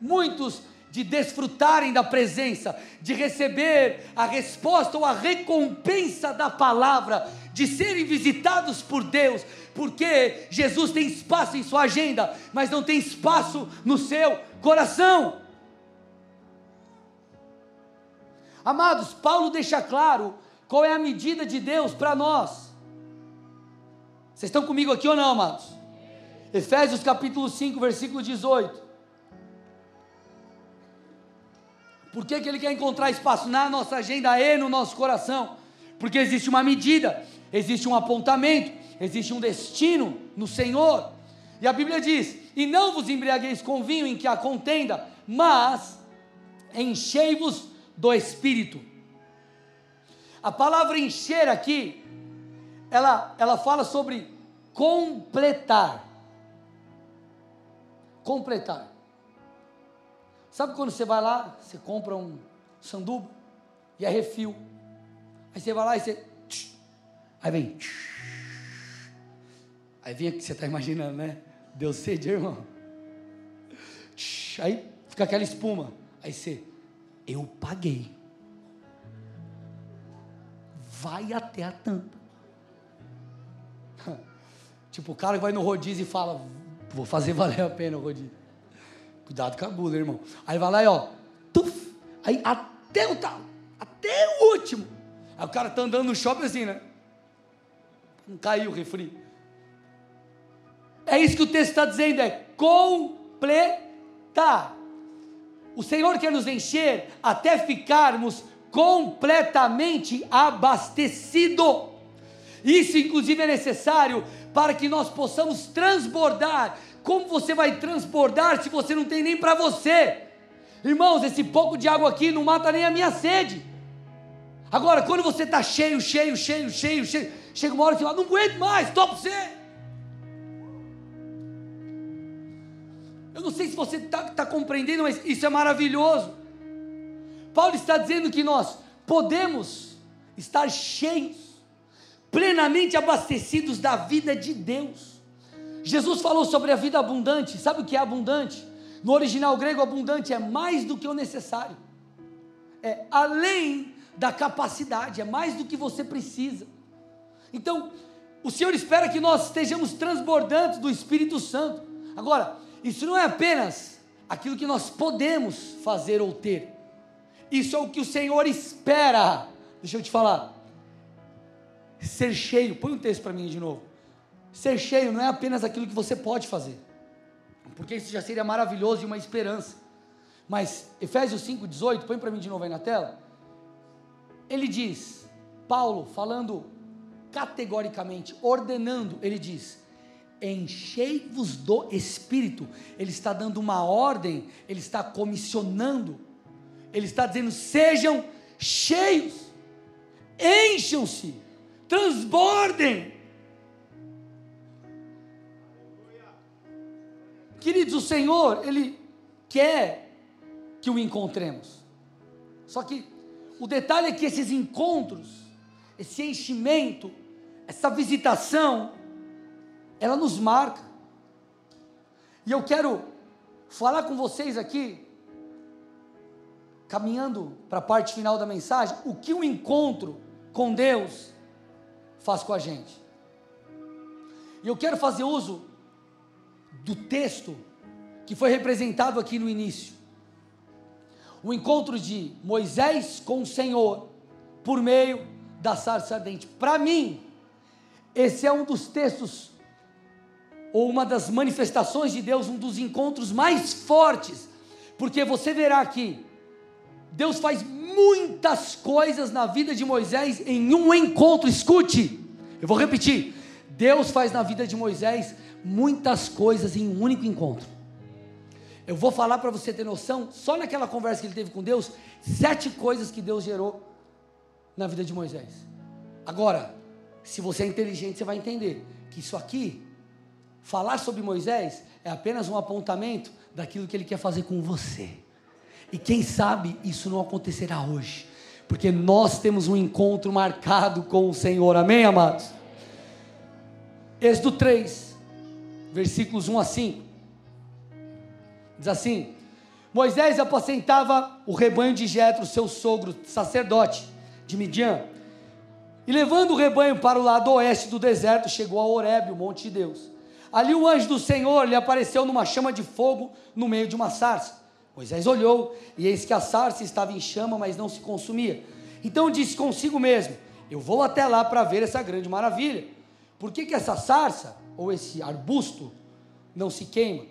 muitos de desfrutarem da presença, de receber a resposta ou a recompensa da palavra, de serem visitados por Deus, porque Jesus tem espaço em sua agenda, mas não tem espaço no seu coração. Amados, Paulo deixa claro qual é a medida de Deus para nós. Vocês estão comigo aqui ou não, amados? Efésios capítulo 5, versículo 18. Por que, que ele quer encontrar espaço na nossa agenda e no nosso coração? Porque existe uma medida, existe um apontamento, existe um destino no Senhor. E a Bíblia diz: E não vos embriagueis com vinho em que há contenda, mas enchei-vos do Espírito. A palavra encher aqui, ela, ela fala sobre completar. Completar. Sabe quando você vai lá, você compra um sanduba e é refil. Aí você vai lá e você. Aí vem. Aí vem o que você está imaginando, né? Deu sede, irmão. Aí fica aquela espuma. Aí você. Eu paguei. Vai até a tampa. [LAUGHS] tipo, o cara que vai no rodízio e fala: Vou fazer valer a pena o rodízio. Cuidado com a gula, irmão. Aí vai lá e ó. Tuf, aí até o tal. Até o último. Aí o cara tá andando no shopping assim, né? Não caiu o refri. É isso que o texto está dizendo, é completar. O Senhor quer nos encher até ficarmos completamente abastecido. Isso, inclusive, é necessário para que nós possamos transbordar. Como você vai transbordar se você não tem nem para você? Irmãos, esse pouco de água aqui não mata nem a minha sede. Agora, quando você está cheio, cheio, cheio, cheio, cheio, chega uma hora que você fala, não aguento mais, estou para você. Não sei se você está tá compreendendo, mas isso é maravilhoso. Paulo está dizendo que nós podemos estar cheios, plenamente abastecidos da vida de Deus. Jesus falou sobre a vida abundante. Sabe o que é abundante? No original grego, abundante é mais do que o necessário, é além da capacidade, é mais do que você precisa. Então, o Senhor espera que nós estejamos transbordantes do Espírito Santo. Agora, isso não é apenas aquilo que nós podemos fazer ou ter. Isso é o que o Senhor espera. Deixa eu te falar. Ser cheio, põe um texto para mim de novo. Ser cheio não é apenas aquilo que você pode fazer, porque isso já seria maravilhoso e uma esperança. Mas Efésios 5,18, põe para mim de novo aí na tela. Ele diz, Paulo falando categoricamente, ordenando, ele diz: enchei-vos do Espírito. Ele está dando uma ordem, ele está comissionando, ele está dizendo: sejam cheios, encham-se, transbordem. Queridos, o Senhor, Ele quer que o encontremos. Só que o detalhe é que esses encontros, esse enchimento, essa visitação, ela nos marca. E eu quero falar com vocês aqui, caminhando para a parte final da mensagem, o que o encontro com Deus faz com a gente. E eu quero fazer uso do texto que foi representado aqui no início. O encontro de Moisés com o Senhor por meio da sarça ardente. Para mim, esse é um dos textos ou uma das manifestações de Deus, um dos encontros mais fortes, porque você verá aqui, Deus faz muitas coisas na vida de Moisés em um encontro, escute, eu vou repetir, Deus faz na vida de Moisés muitas coisas em um único encontro. Eu vou falar para você ter noção, só naquela conversa que ele teve com Deus, sete coisas que Deus gerou na vida de Moisés. Agora, se você é inteligente, você vai entender que isso aqui Falar sobre Moisés é apenas um apontamento daquilo que ele quer fazer com você. E quem sabe isso não acontecerá hoje, porque nós temos um encontro marcado com o Senhor, amém, amados? Êxodo 3, versículos 1 a 5, diz assim: Moisés apacentava o rebanho de Jetro, seu sogro, sacerdote de Midian, e levando o rebanho para o lado oeste do deserto, chegou a Horebe, o monte de Deus. Ali o anjo do Senhor lhe apareceu numa chama de fogo no meio de uma sarça. Moisés olhou, e eis que a sarça estava em chama, mas não se consumia. Então disse consigo mesmo: Eu vou até lá para ver essa grande maravilha. Por que, que essa sarça, ou esse arbusto, não se queima?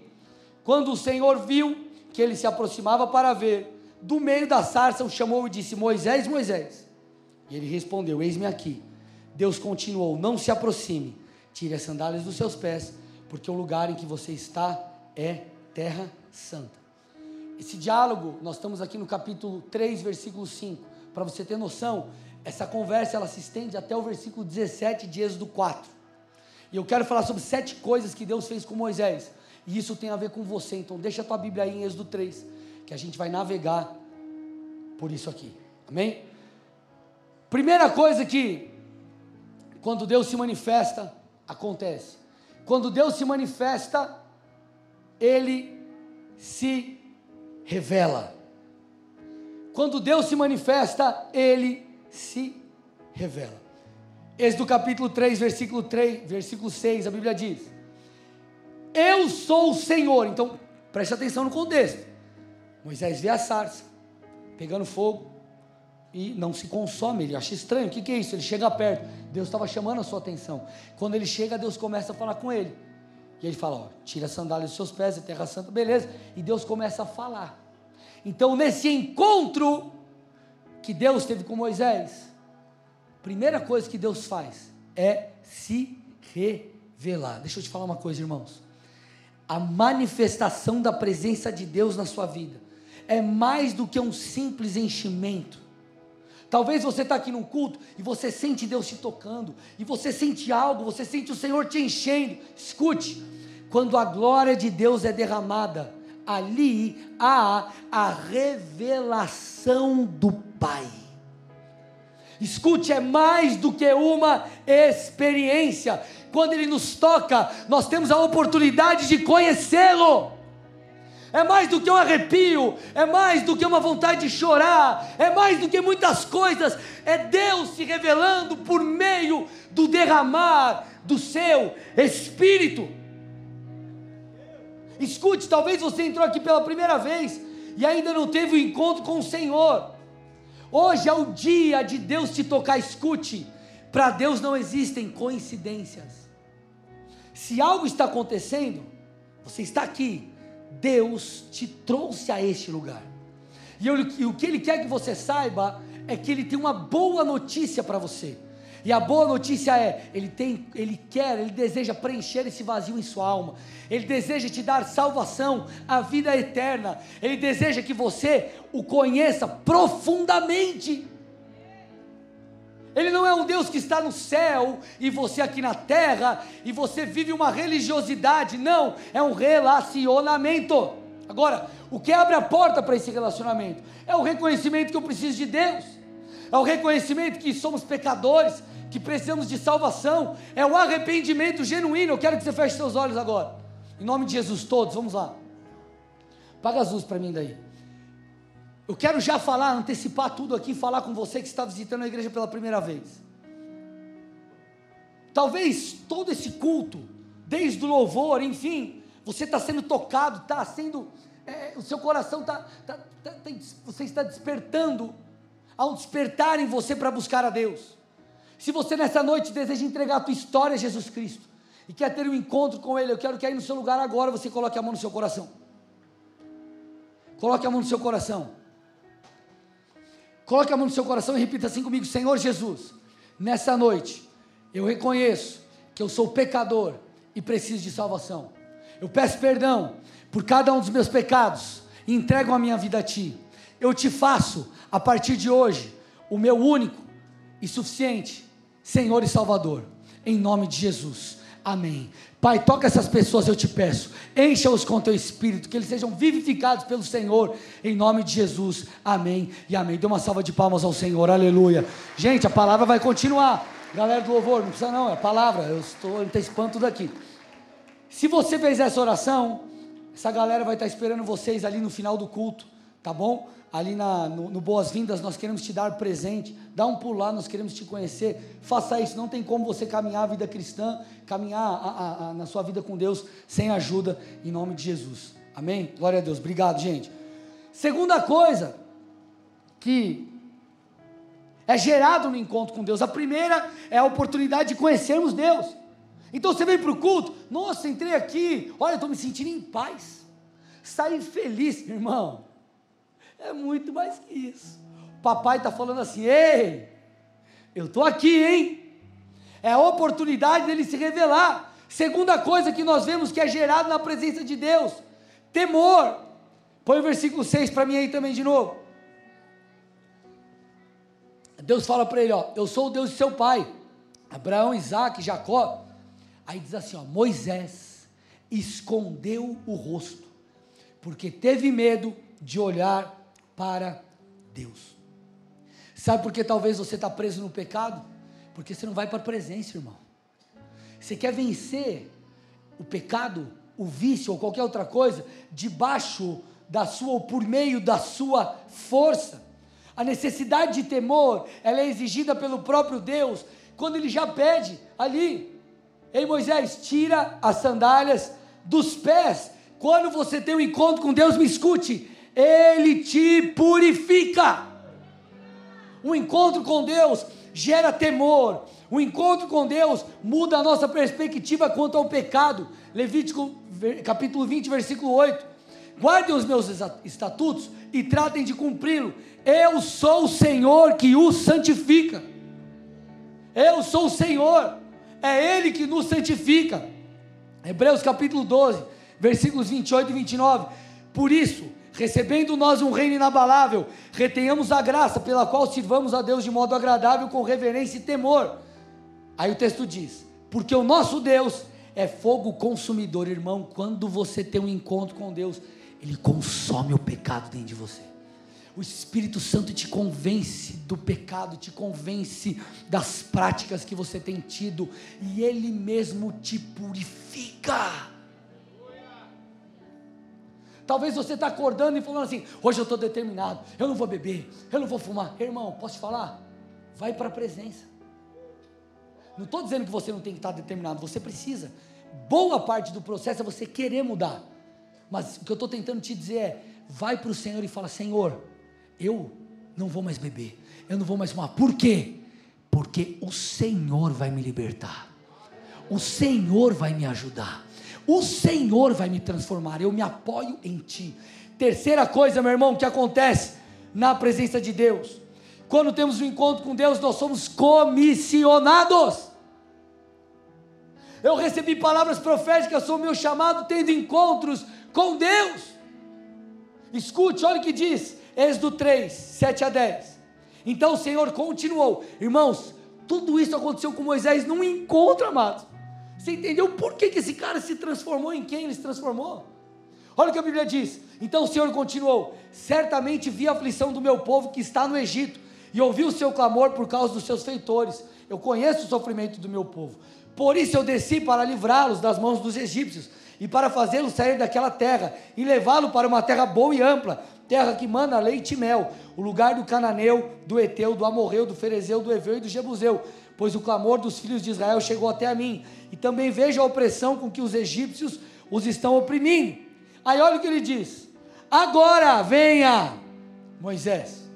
Quando o Senhor viu que ele se aproximava para ver, do meio da sarça o chamou e disse: Moisés, Moisés. E ele respondeu: Eis-me aqui. Deus continuou: Não se aproxime, tire as sandálias dos seus pés, porque o lugar em que você está é terra santa. Esse diálogo, nós estamos aqui no capítulo 3, versículo 5. Para você ter noção, essa conversa ela se estende até o versículo 17 de Êxodo 4. E eu quero falar sobre sete coisas que Deus fez com Moisés. E isso tem a ver com você. Então deixa a tua Bíblia aí em Êxodo 3, que a gente vai navegar por isso aqui. Amém? Primeira coisa que quando Deus se manifesta, acontece. Quando Deus se manifesta, ele se revela. Quando Deus se manifesta, ele se revela. Êxodo capítulo 3, versículo 3, versículo 6, a Bíblia diz: Eu sou o Senhor. Então, preste atenção no contexto. Moisés vê a sarça pegando fogo e não se consome. Ele acha estranho. O que, que é isso? Ele chega perto. Deus estava chamando a sua atenção. Quando ele chega, Deus começa a falar com ele. E ele fala: ó, tira a sandália dos seus pés, é terra santa, beleza. E Deus começa a falar. Então, nesse encontro que Deus teve com Moisés, primeira coisa que Deus faz é se revelar. Deixa eu te falar uma coisa, irmãos. A manifestação da presença de Deus na sua vida é mais do que um simples enchimento. Talvez você está aqui num culto e você sente Deus te tocando, e você sente algo, você sente o Senhor te enchendo. Escute, quando a glória de Deus é derramada, ali há a revelação do Pai. Escute, é mais do que uma experiência. Quando Ele nos toca, nós temos a oportunidade de conhecê-lo. É mais do que um arrepio, é mais do que uma vontade de chorar, é mais do que muitas coisas. É Deus se revelando por meio do derramar do seu Espírito. Escute, talvez você entrou aqui pela primeira vez e ainda não teve o um encontro com o Senhor. Hoje é o dia de Deus te tocar. Escute, para Deus não existem coincidências. Se algo está acontecendo, você está aqui, Deus te trouxe a este lugar. E, eu, e o que Ele quer que você saiba é que Ele tem uma boa notícia para você. E a boa notícia é, ele tem, ele quer, ele deseja preencher esse vazio em sua alma. Ele deseja te dar salvação, a vida eterna. Ele deseja que você o conheça profundamente. Ele não é um Deus que está no céu e você aqui na terra e você vive uma religiosidade. Não, é um relacionamento. Agora, o que abre a porta para esse relacionamento é o reconhecimento que eu preciso de Deus, é o reconhecimento que somos pecadores, que precisamos de salvação, é o arrependimento genuíno. Eu quero que você feche seus olhos agora. Em nome de Jesus, todos, vamos lá. Paga as luzes para mim daí. Eu quero já falar, antecipar tudo aqui, falar com você que está visitando a igreja pela primeira vez. Talvez todo esse culto, desde o louvor, enfim, você está sendo tocado, está sendo, é, o seu coração está, tá, tá, tá, você está despertando, um despertar em você para buscar a Deus. Se você nessa noite deseja entregar a tua história a Jesus Cristo e quer ter um encontro com Ele, eu quero que aí no seu lugar agora você coloque a mão no seu coração. Coloque a mão no seu coração. Coloque a mão no seu coração e repita assim comigo: Senhor Jesus, nessa noite eu reconheço que eu sou pecador e preciso de salvação. Eu peço perdão por cada um dos meus pecados e entrego a minha vida a Ti. Eu te faço, a partir de hoje, o meu único e suficiente Senhor e Salvador, em nome de Jesus. Amém. Pai, toca essas pessoas, eu te peço. Encha-os com teu espírito, que eles sejam vivificados pelo Senhor, em nome de Jesus. Amém e amém. Dê uma salva de palmas ao Senhor, aleluia. Gente, a palavra vai continuar. Galera do louvor, não precisa não, é palavra. Eu estou antecipando tudo aqui. Se você fez essa oração, essa galera vai estar esperando vocês ali no final do culto, tá bom? Ali na, no, no Boas-Vindas, nós queremos te dar presente, dá um pulo lá, nós queremos te conhecer, faça isso, não tem como você caminhar a vida cristã, caminhar a, a, a, na sua vida com Deus, sem ajuda, em nome de Jesus, amém? Glória a Deus, obrigado gente. Segunda coisa, que é gerado no encontro com Deus, a primeira é a oportunidade de conhecermos Deus, então você vem para o culto, nossa, entrei aqui, olha, estou me sentindo em paz, saí feliz, [LAUGHS] irmão, É muito mais que isso. O papai está falando assim: ei, eu estou aqui, hein? É a oportunidade dele se revelar. Segunda coisa que nós vemos que é gerado na presença de Deus: temor. Põe o versículo 6 para mim aí também de novo. Deus fala para ele: Ó, eu sou o Deus de seu pai, Abraão, Isaac, Jacó. Aí diz assim: ó, Moisés escondeu o rosto, porque teve medo de olhar para Deus. Sabe por que talvez você está preso no pecado? Porque você não vai para a presença, irmão. Você quer vencer o pecado, o vício ou qualquer outra coisa, debaixo da sua ou por meio da sua força. A necessidade de temor, ela é exigida pelo próprio Deus, quando ele já pede ali, Ei Moisés, tira as sandálias dos pés. Quando você tem um encontro com Deus, me escute, Ele te purifica. Um encontro com Deus gera temor. O encontro com Deus muda a nossa perspectiva quanto ao pecado. Levítico capítulo 20, versículo 8. Guardem os meus estatutos e tratem de cumpri-lo. Eu sou o Senhor que os santifica. Eu sou o Senhor é Ele que nos santifica. Hebreus capítulo 12, versículos 28 e 29. Por isso, recebendo nós um reino inabalável, retenhamos a graça pela qual sirvamos a Deus de modo agradável, com reverência e temor. Aí o texto diz: Porque o nosso Deus é fogo consumidor, irmão. Quando você tem um encontro com Deus, Ele consome o pecado dentro de você. O Espírito Santo te convence do pecado, te convence das práticas que você tem tido, e Ele mesmo te purifica. Talvez você está acordando e falando assim: hoje eu estou determinado, eu não vou beber, eu não vou fumar. Irmão, posso te falar? Vai para a presença. Não estou dizendo que você não tem que estar determinado, você precisa. Boa parte do processo é você querer mudar. Mas o que eu estou tentando te dizer é: vai para o Senhor e fala: Senhor, eu não vou mais beber, eu não vou mais fumar. Por quê? Porque o Senhor vai me libertar, o Senhor vai me ajudar, o Senhor vai me transformar. Eu me apoio em Ti. Terceira coisa, meu irmão, que acontece na presença de Deus. Quando temos um encontro com Deus, nós somos comissionados. Eu recebi palavras proféticas sobre o meu chamado, tendo encontros com Deus. Escute, olha o que diz: Êxodo 3, 7 a 10. Então o Senhor continuou, irmãos, tudo isso aconteceu com Moisés num encontro, amados. Você entendeu por que, que esse cara se transformou em quem ele se transformou? Olha o que a Bíblia diz. Então o Senhor continuou: Certamente vi a aflição do meu povo que está no Egito, e ouvi o seu clamor por causa dos seus feitores. Eu conheço o sofrimento do meu povo. Por isso eu desci para livrá-los das mãos dos egípcios e para fazê-los sair daquela terra e levá-lo para uma terra boa e ampla, terra que manda leite e mel, o lugar do cananeu, do Eteu, do Amorreu, do Ferezeu, do Eveu e do Jebuseu, pois o clamor dos filhos de Israel chegou até a mim, e também vejo a opressão com que os egípcios os estão oprimindo. Aí olha o que ele diz: agora venha, Moisés,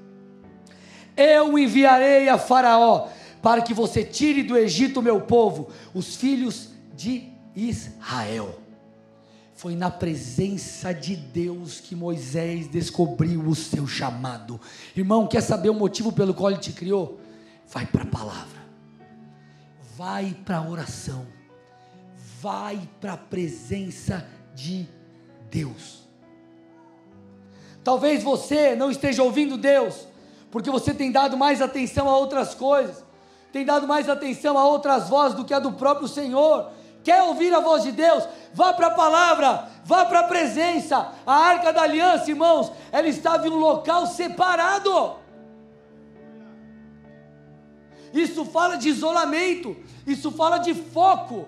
eu enviarei a Faraó para que você tire do Egito o meu povo, os filhos de Israel. Foi na presença de Deus que Moisés descobriu o seu chamado. Irmão, quer saber o motivo pelo qual ele te criou? Vai para a palavra, vai para a oração, vai para a presença de Deus. Talvez você não esteja ouvindo Deus, porque você tem dado mais atenção a outras coisas, tem dado mais atenção a outras vozes do que a do próprio Senhor. Quer ouvir a voz de Deus? Vá para a palavra, vá para a presença. A arca da aliança, irmãos, ela estava em um local separado. Isso fala de isolamento, isso fala de foco.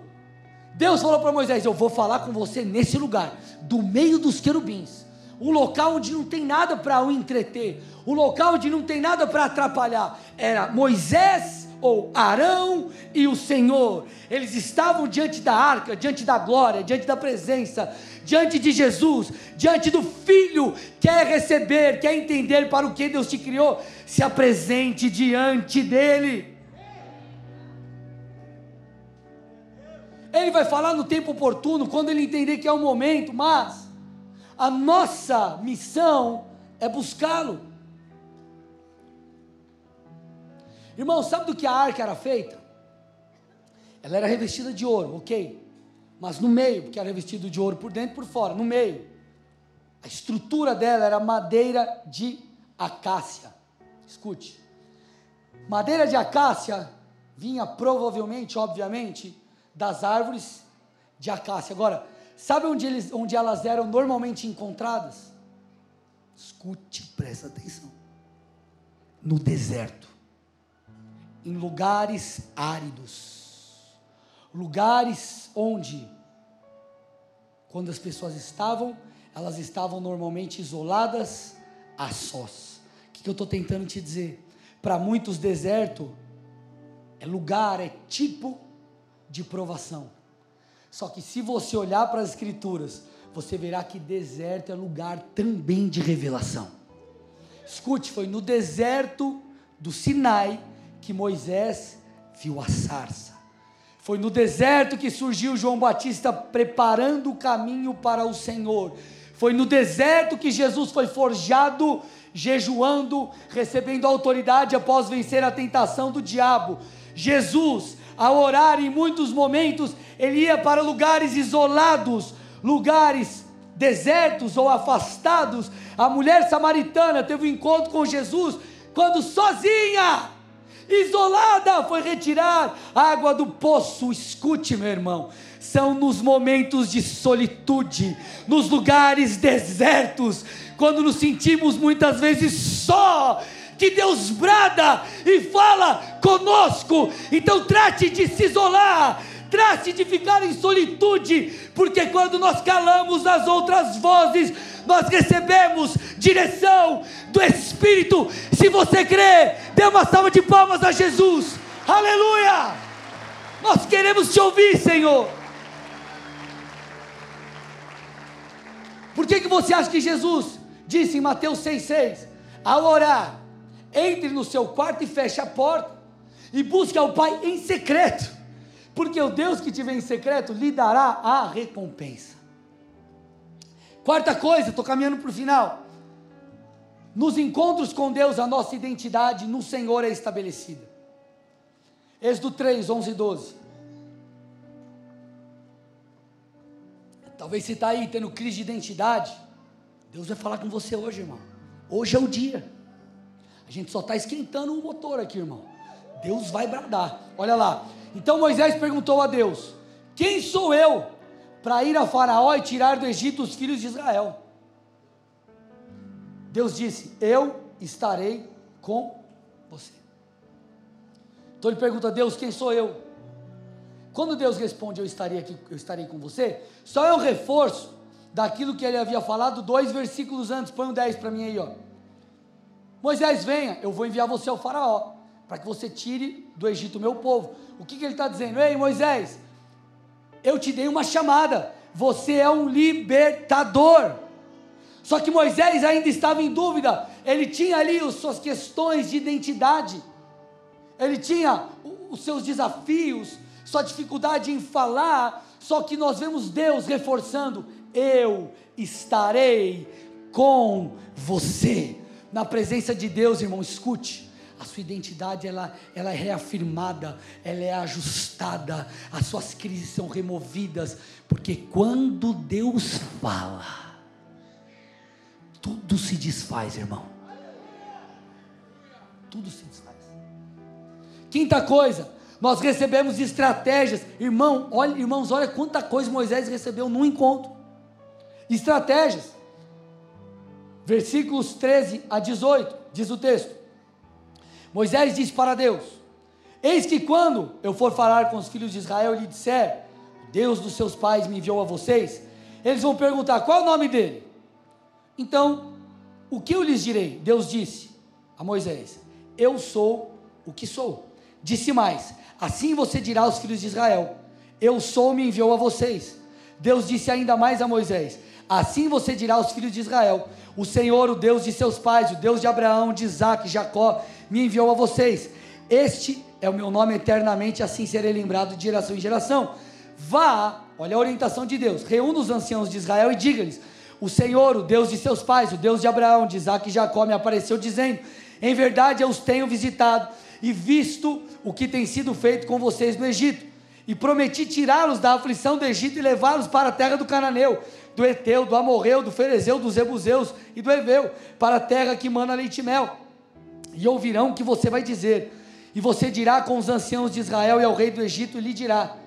Deus falou para Moisés: Eu vou falar com você nesse lugar, do meio dos querubins, um local onde não tem nada para o entreter, um local onde não tem nada para atrapalhar. Era Moisés ou Arão e o Senhor. Eles estavam diante da arca, diante da glória, diante da presença, diante de Jesus, diante do Filho. Quer receber, quer entender para o que Deus te criou? Se apresente diante dEle. Ele vai falar no tempo oportuno, quando ele entender que é o momento, mas a nossa missão é buscá-lo. Irmão, sabe do que a arca era feita? Ela era revestida de ouro, ok. Mas no meio, porque era revestido de ouro por dentro e por fora, no meio, a estrutura dela era madeira de acácia. Escute. Madeira de acácia vinha provavelmente, obviamente, das árvores de acácia. Agora, sabe onde, eles, onde elas eram normalmente encontradas? Escute, presta atenção. No deserto. Em lugares áridos. Lugares onde, quando as pessoas estavam, elas estavam normalmente isoladas a sós. O que eu estou tentando te dizer? Para muitos, deserto é lugar, é tipo de provação. Só que se você olhar para as Escrituras, você verá que deserto é lugar também de revelação. Escute, foi no deserto do Sinai que Moisés viu a sarça. Foi no deserto que surgiu João Batista preparando o caminho para o Senhor. Foi no deserto que Jesus foi forjado, jejuando, recebendo autoridade após vencer a tentação do diabo. Jesus, ao orar em muitos momentos, ele ia para lugares isolados, lugares desertos ou afastados. A mulher samaritana teve um encontro com Jesus quando sozinha, isolada, foi retirar água do poço. Escute, meu irmão, são nos momentos de solitude, nos lugares desertos, quando nos sentimos muitas vezes só que Deus brada e fala conosco. Então trate de se isolar, trate de ficar em solitude, porque quando nós calamos as outras vozes, nós recebemos direção do Espírito. Se você crê, dê uma salva de palmas a Jesus. Aleluia! Nós queremos te ouvir, Senhor. Por que, que você acha que Jesus disse em Mateus 6,6: ao orar, entre no seu quarto e feche a porta, e busque ao Pai em secreto, porque o Deus que te vê em secreto lhe dará a recompensa. Quarta coisa, estou caminhando para o final. Nos encontros com Deus, a nossa identidade no Senhor é estabelecida. Êxodo 3, 11 e 12. Talvez você está aí tendo crise de identidade. Deus vai falar com você hoje, irmão. Hoje é o dia. A gente só está esquentando o motor aqui, irmão. Deus vai bradar. Olha lá. Então Moisés perguntou a Deus: Quem sou eu para ir a Faraó e tirar do Egito os filhos de Israel? Deus disse: Eu estarei com você. Então ele pergunta a Deus: Quem sou eu? Quando Deus responde: Eu estarei aqui, eu estarei com você, só é um reforço daquilo que ele havia falado dois versículos antes. Põe um 10 para mim aí, ó. Moisés, venha, eu vou enviar você ao Faraó, para que você tire do Egito o meu povo. O que, que ele está dizendo? Ei, Moisés, eu te dei uma chamada, você é um libertador. Só que Moisés ainda estava em dúvida, ele tinha ali as suas questões de identidade, ele tinha os seus desafios, sua dificuldade em falar, só que nós vemos Deus reforçando: eu estarei com você na presença de Deus, irmão, escute. A sua identidade ela, ela é reafirmada, ela é ajustada, as suas crises são removidas, porque quando Deus fala, tudo se desfaz, irmão. Tudo se desfaz. Quinta coisa, nós recebemos estratégias, irmão, olha, irmãos, olha quanta coisa Moisés recebeu num encontro. Estratégias versículos 13 a 18, diz o texto: Moisés disse para Deus: Eis que quando eu for falar com os filhos de Israel e lhe disser, Deus dos seus pais me enviou a vocês, eles vão perguntar: qual é o nome dele? Então, o que eu lhes direi? Deus disse a Moisés: Eu sou o que sou. Disse mais: Assim você dirá aos filhos de Israel: Eu sou, me enviou a vocês. Deus disse ainda mais a Moisés: Assim você dirá aos filhos de Israel: O Senhor, o Deus de seus pais, o Deus de Abraão, de Isaac, Jacó, me enviou a vocês. Este é o meu nome eternamente, assim serei lembrado de geração em geração. Vá, olha a orientação de Deus, reúna os anciãos de Israel e diga-lhes: O Senhor, o Deus de seus pais, o Deus de Abraão, de Isaac e Jacó, me apareceu dizendo: Em verdade eu os tenho visitado e visto o que tem sido feito com vocês no Egito. E prometi tirá-los da aflição do Egito e levá-los para a terra do Cananeu, do Eteu, do Amorreu, do Ferezeu, dos Ebuseus e do Eveu, para a terra que mana leite e mel. E ouvirão o que você vai dizer. E você dirá com os anciãos de Israel e ao rei do Egito, e lhe dirá.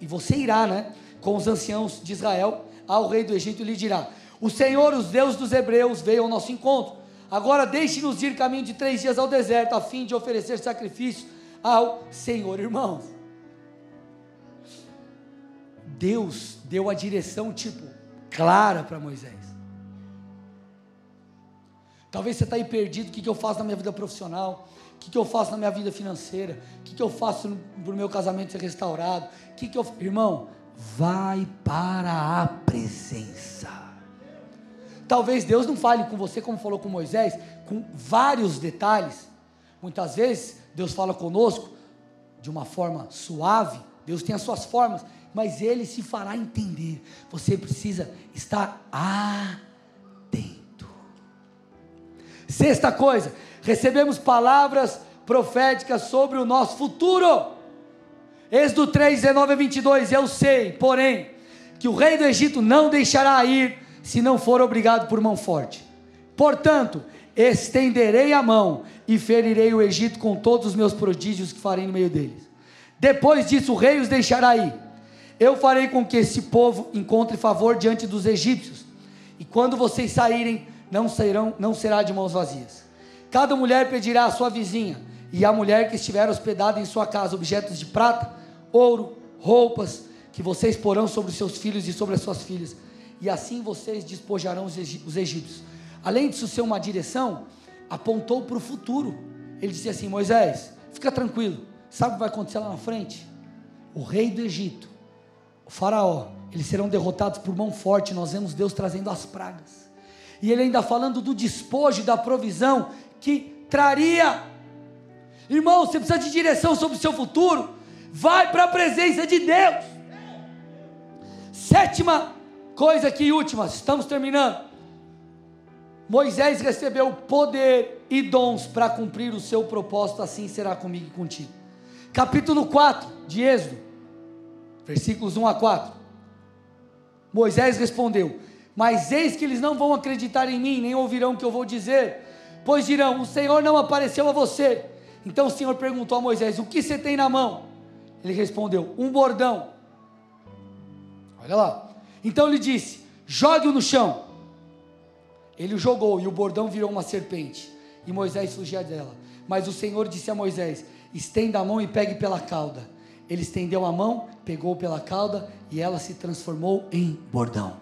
E você irá, né? Com os anciãos de Israel ao rei do Egito, e lhe dirá: O Senhor, os Deus dos Hebreus, veio ao nosso encontro. Agora deixe-nos ir caminho de três dias ao deserto, a fim de oferecer sacrifício ao Senhor, irmãos. Deus deu a direção, tipo, clara para Moisés. Talvez você está aí perdido: o que, que eu faço na minha vida profissional? O que, que eu faço na minha vida financeira? O que, que eu faço para o meu casamento ser restaurado? O que, que eu. Irmão, vai para a presença. Talvez Deus não fale com você como falou com Moisés, com vários detalhes. Muitas vezes Deus fala conosco de uma forma suave, Deus tem as suas formas, mas ele se fará entender. Você precisa estar atento. Sexta coisa, recebemos palavras proféticas sobre o nosso futuro. Êxodo 3, 19 a 22. Eu sei, porém, que o rei do Egito não deixará ir se não for obrigado por mão forte. Portanto, estenderei a mão e ferirei o Egito com todos os meus prodígios que farei no meio deles. Depois disso, o rei os deixará ir eu farei com que esse povo encontre favor diante dos egípcios. E quando vocês saírem, não não será de mãos vazias. Cada mulher pedirá à sua vizinha e à mulher que estiver hospedada em sua casa objetos de prata, ouro, roupas que vocês porão sobre os seus filhos e sobre as suas filhas. E assim vocês despojarão os egípcios. Além disso ser uma direção, apontou para o futuro. Ele disse assim: Moisés, fica tranquilo. Sabe o que vai acontecer lá na frente? O rei do Egito o faraó, eles serão derrotados por mão forte, nós vemos Deus trazendo as pragas. E ele ainda falando do despojo da provisão que traria. Irmão, você precisa de direção sobre o seu futuro. Vai para a presença de Deus. Sétima coisa aqui, última, estamos terminando. Moisés recebeu poder e dons para cumprir o seu propósito, assim será comigo e contigo. Capítulo 4 de Êxodo versículos 1 a 4. Moisés respondeu: Mas eis que eles não vão acreditar em mim, nem ouvirão o que eu vou dizer, pois dirão: O Senhor não apareceu a você. Então o Senhor perguntou a Moisés: O que você tem na mão? Ele respondeu: Um bordão. Olha lá. Então ele disse: Jogue-o no chão. Ele o jogou e o bordão virou uma serpente. E Moisés fugia dela. Mas o Senhor disse a Moisés: Estenda a mão e pegue pela cauda. Ele estendeu a mão, pegou pela cauda e ela se transformou em bordão.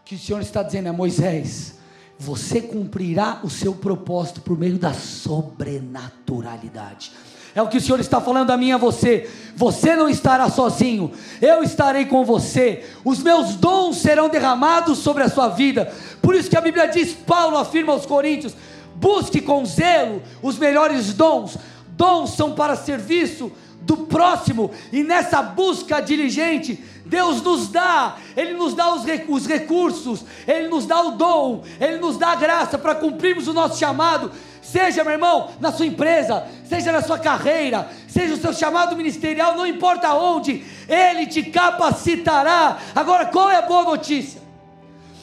O que o Senhor está dizendo é: Moisés, você cumprirá o seu propósito por meio da sobrenaturalidade. É o que o Senhor está falando a mim e a você. Você não estará sozinho, eu estarei com você. Os meus dons serão derramados sobre a sua vida. Por isso que a Bíblia diz, Paulo afirma aos Coríntios: busque com zelo os melhores dons. Dons são para serviço, do próximo, e nessa busca diligente, Deus nos dá, Ele nos dá os, os recursos, Ele nos dá o dom, Ele nos dá a graça para cumprirmos o nosso chamado, seja, meu irmão, na sua empresa, seja na sua carreira, seja o seu chamado ministerial, não importa onde, Ele te capacitará. Agora, qual é a boa notícia?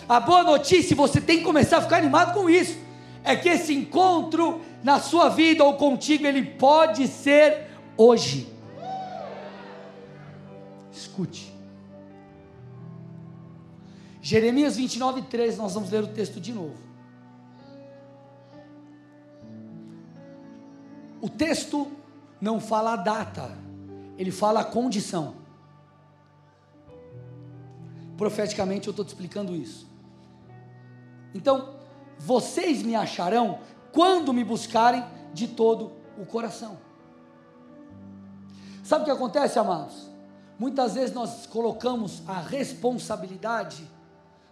A boa notícia, você tem que começar a ficar animado com isso, é que esse encontro na sua vida ou contigo, ele pode ser hoje. Escute. Jeremias 29, 13, nós vamos ler o texto de novo. O texto não fala a data, ele fala a condição. Profeticamente eu estou te explicando isso. Então, vocês me acharão quando me buscarem de todo o coração. Sabe o que acontece, amados? Muitas vezes nós colocamos a responsabilidade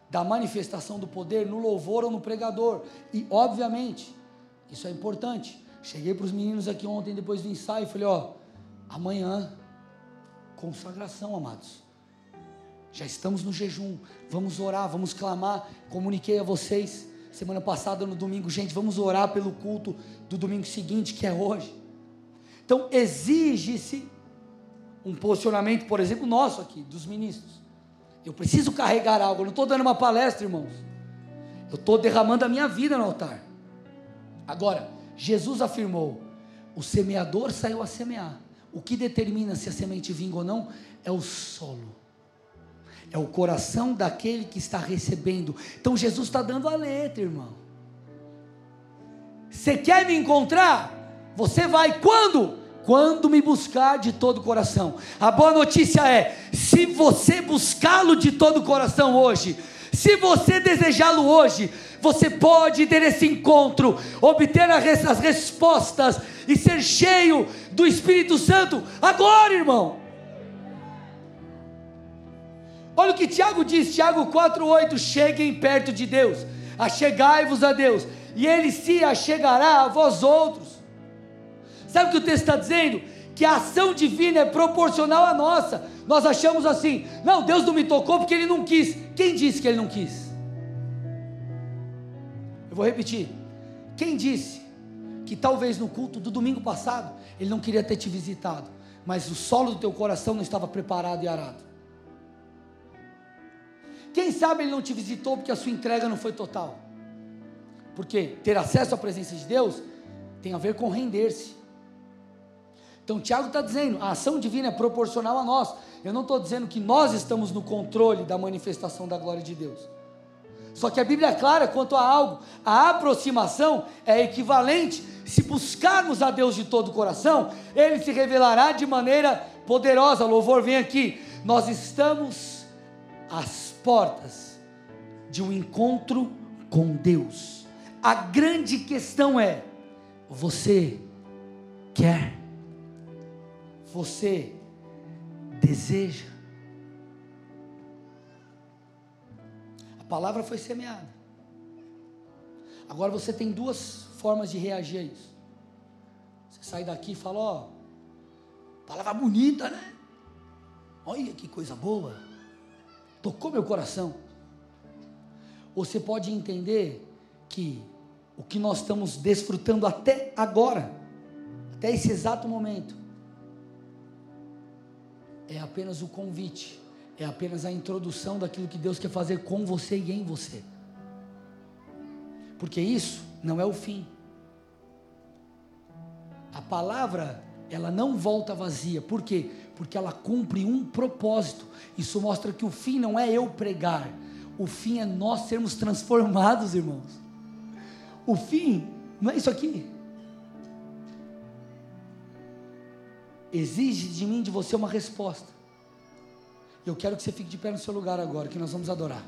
da manifestação do poder no louvor ou no pregador. E, obviamente, isso é importante. Cheguei para os meninos aqui ontem, depois do ensaio, e falei: Ó, amanhã, consagração, amados. Já estamos no jejum. Vamos orar, vamos clamar. Comuniquei a vocês semana passada no domingo, gente, vamos orar pelo culto do domingo seguinte, que é hoje. Então, exige-se um posicionamento, por exemplo, nosso aqui, dos ministros. Eu preciso carregar algo, eu não estou dando uma palestra, irmãos. Eu estou derramando a minha vida no altar. Agora, Jesus afirmou: o semeador saiu a semear. O que determina se a semente vinga ou não é o solo. É o coração daquele que está recebendo. Então Jesus está dando a letra, irmão. Você quer me encontrar? Você vai quando? Quando me buscar de todo o coração. A boa notícia é: se você buscá-lo de todo o coração hoje, se você desejá-lo hoje, você pode ter esse encontro, obter as respostas e ser cheio do Espírito Santo agora, irmão. Olha o que Tiago diz, Tiago 4,8: cheguem perto de Deus, achegai-vos a Deus, e Ele se achegará a vós outros. Sabe o que o texto está dizendo? Que a ação divina é proporcional à nossa. Nós achamos assim, não, Deus não me tocou porque Ele não quis. Quem disse que Ele não quis? Eu vou repetir. Quem disse que talvez no culto do domingo passado Ele não queria ter te visitado, mas o solo do teu coração não estava preparado e arado? Quem sabe Ele não te visitou porque a sua entrega não foi total? Porque ter acesso à presença de Deus tem a ver com render-se. Então Tiago está dizendo, a ação divina é proporcional a nós. Eu não estou dizendo que nós estamos no controle da manifestação da glória de Deus. Só que a Bíblia é clara quanto a algo. A aproximação é equivalente. Se buscarmos a Deus de todo o coração, Ele se revelará de maneira poderosa. Louvor vem aqui. Nós estamos às portas de um encontro com Deus. A grande questão é: você quer? Você deseja. A palavra foi semeada. Agora você tem duas formas de reagir a isso. Você sai daqui e fala: Ó, palavra bonita, né? Olha que coisa boa. Tocou meu coração. Você pode entender que o que nós estamos desfrutando até agora, até esse exato momento, é apenas o convite, é apenas a introdução daquilo que Deus quer fazer com você e em você. Porque isso não é o fim. A palavra, ela não volta vazia. Por quê? Porque ela cumpre um propósito. Isso mostra que o fim não é eu pregar. O fim é nós sermos transformados, irmãos. O fim não é isso aqui. Exige de mim, de você, uma resposta. Eu quero que você fique de pé no seu lugar agora, que nós vamos adorar.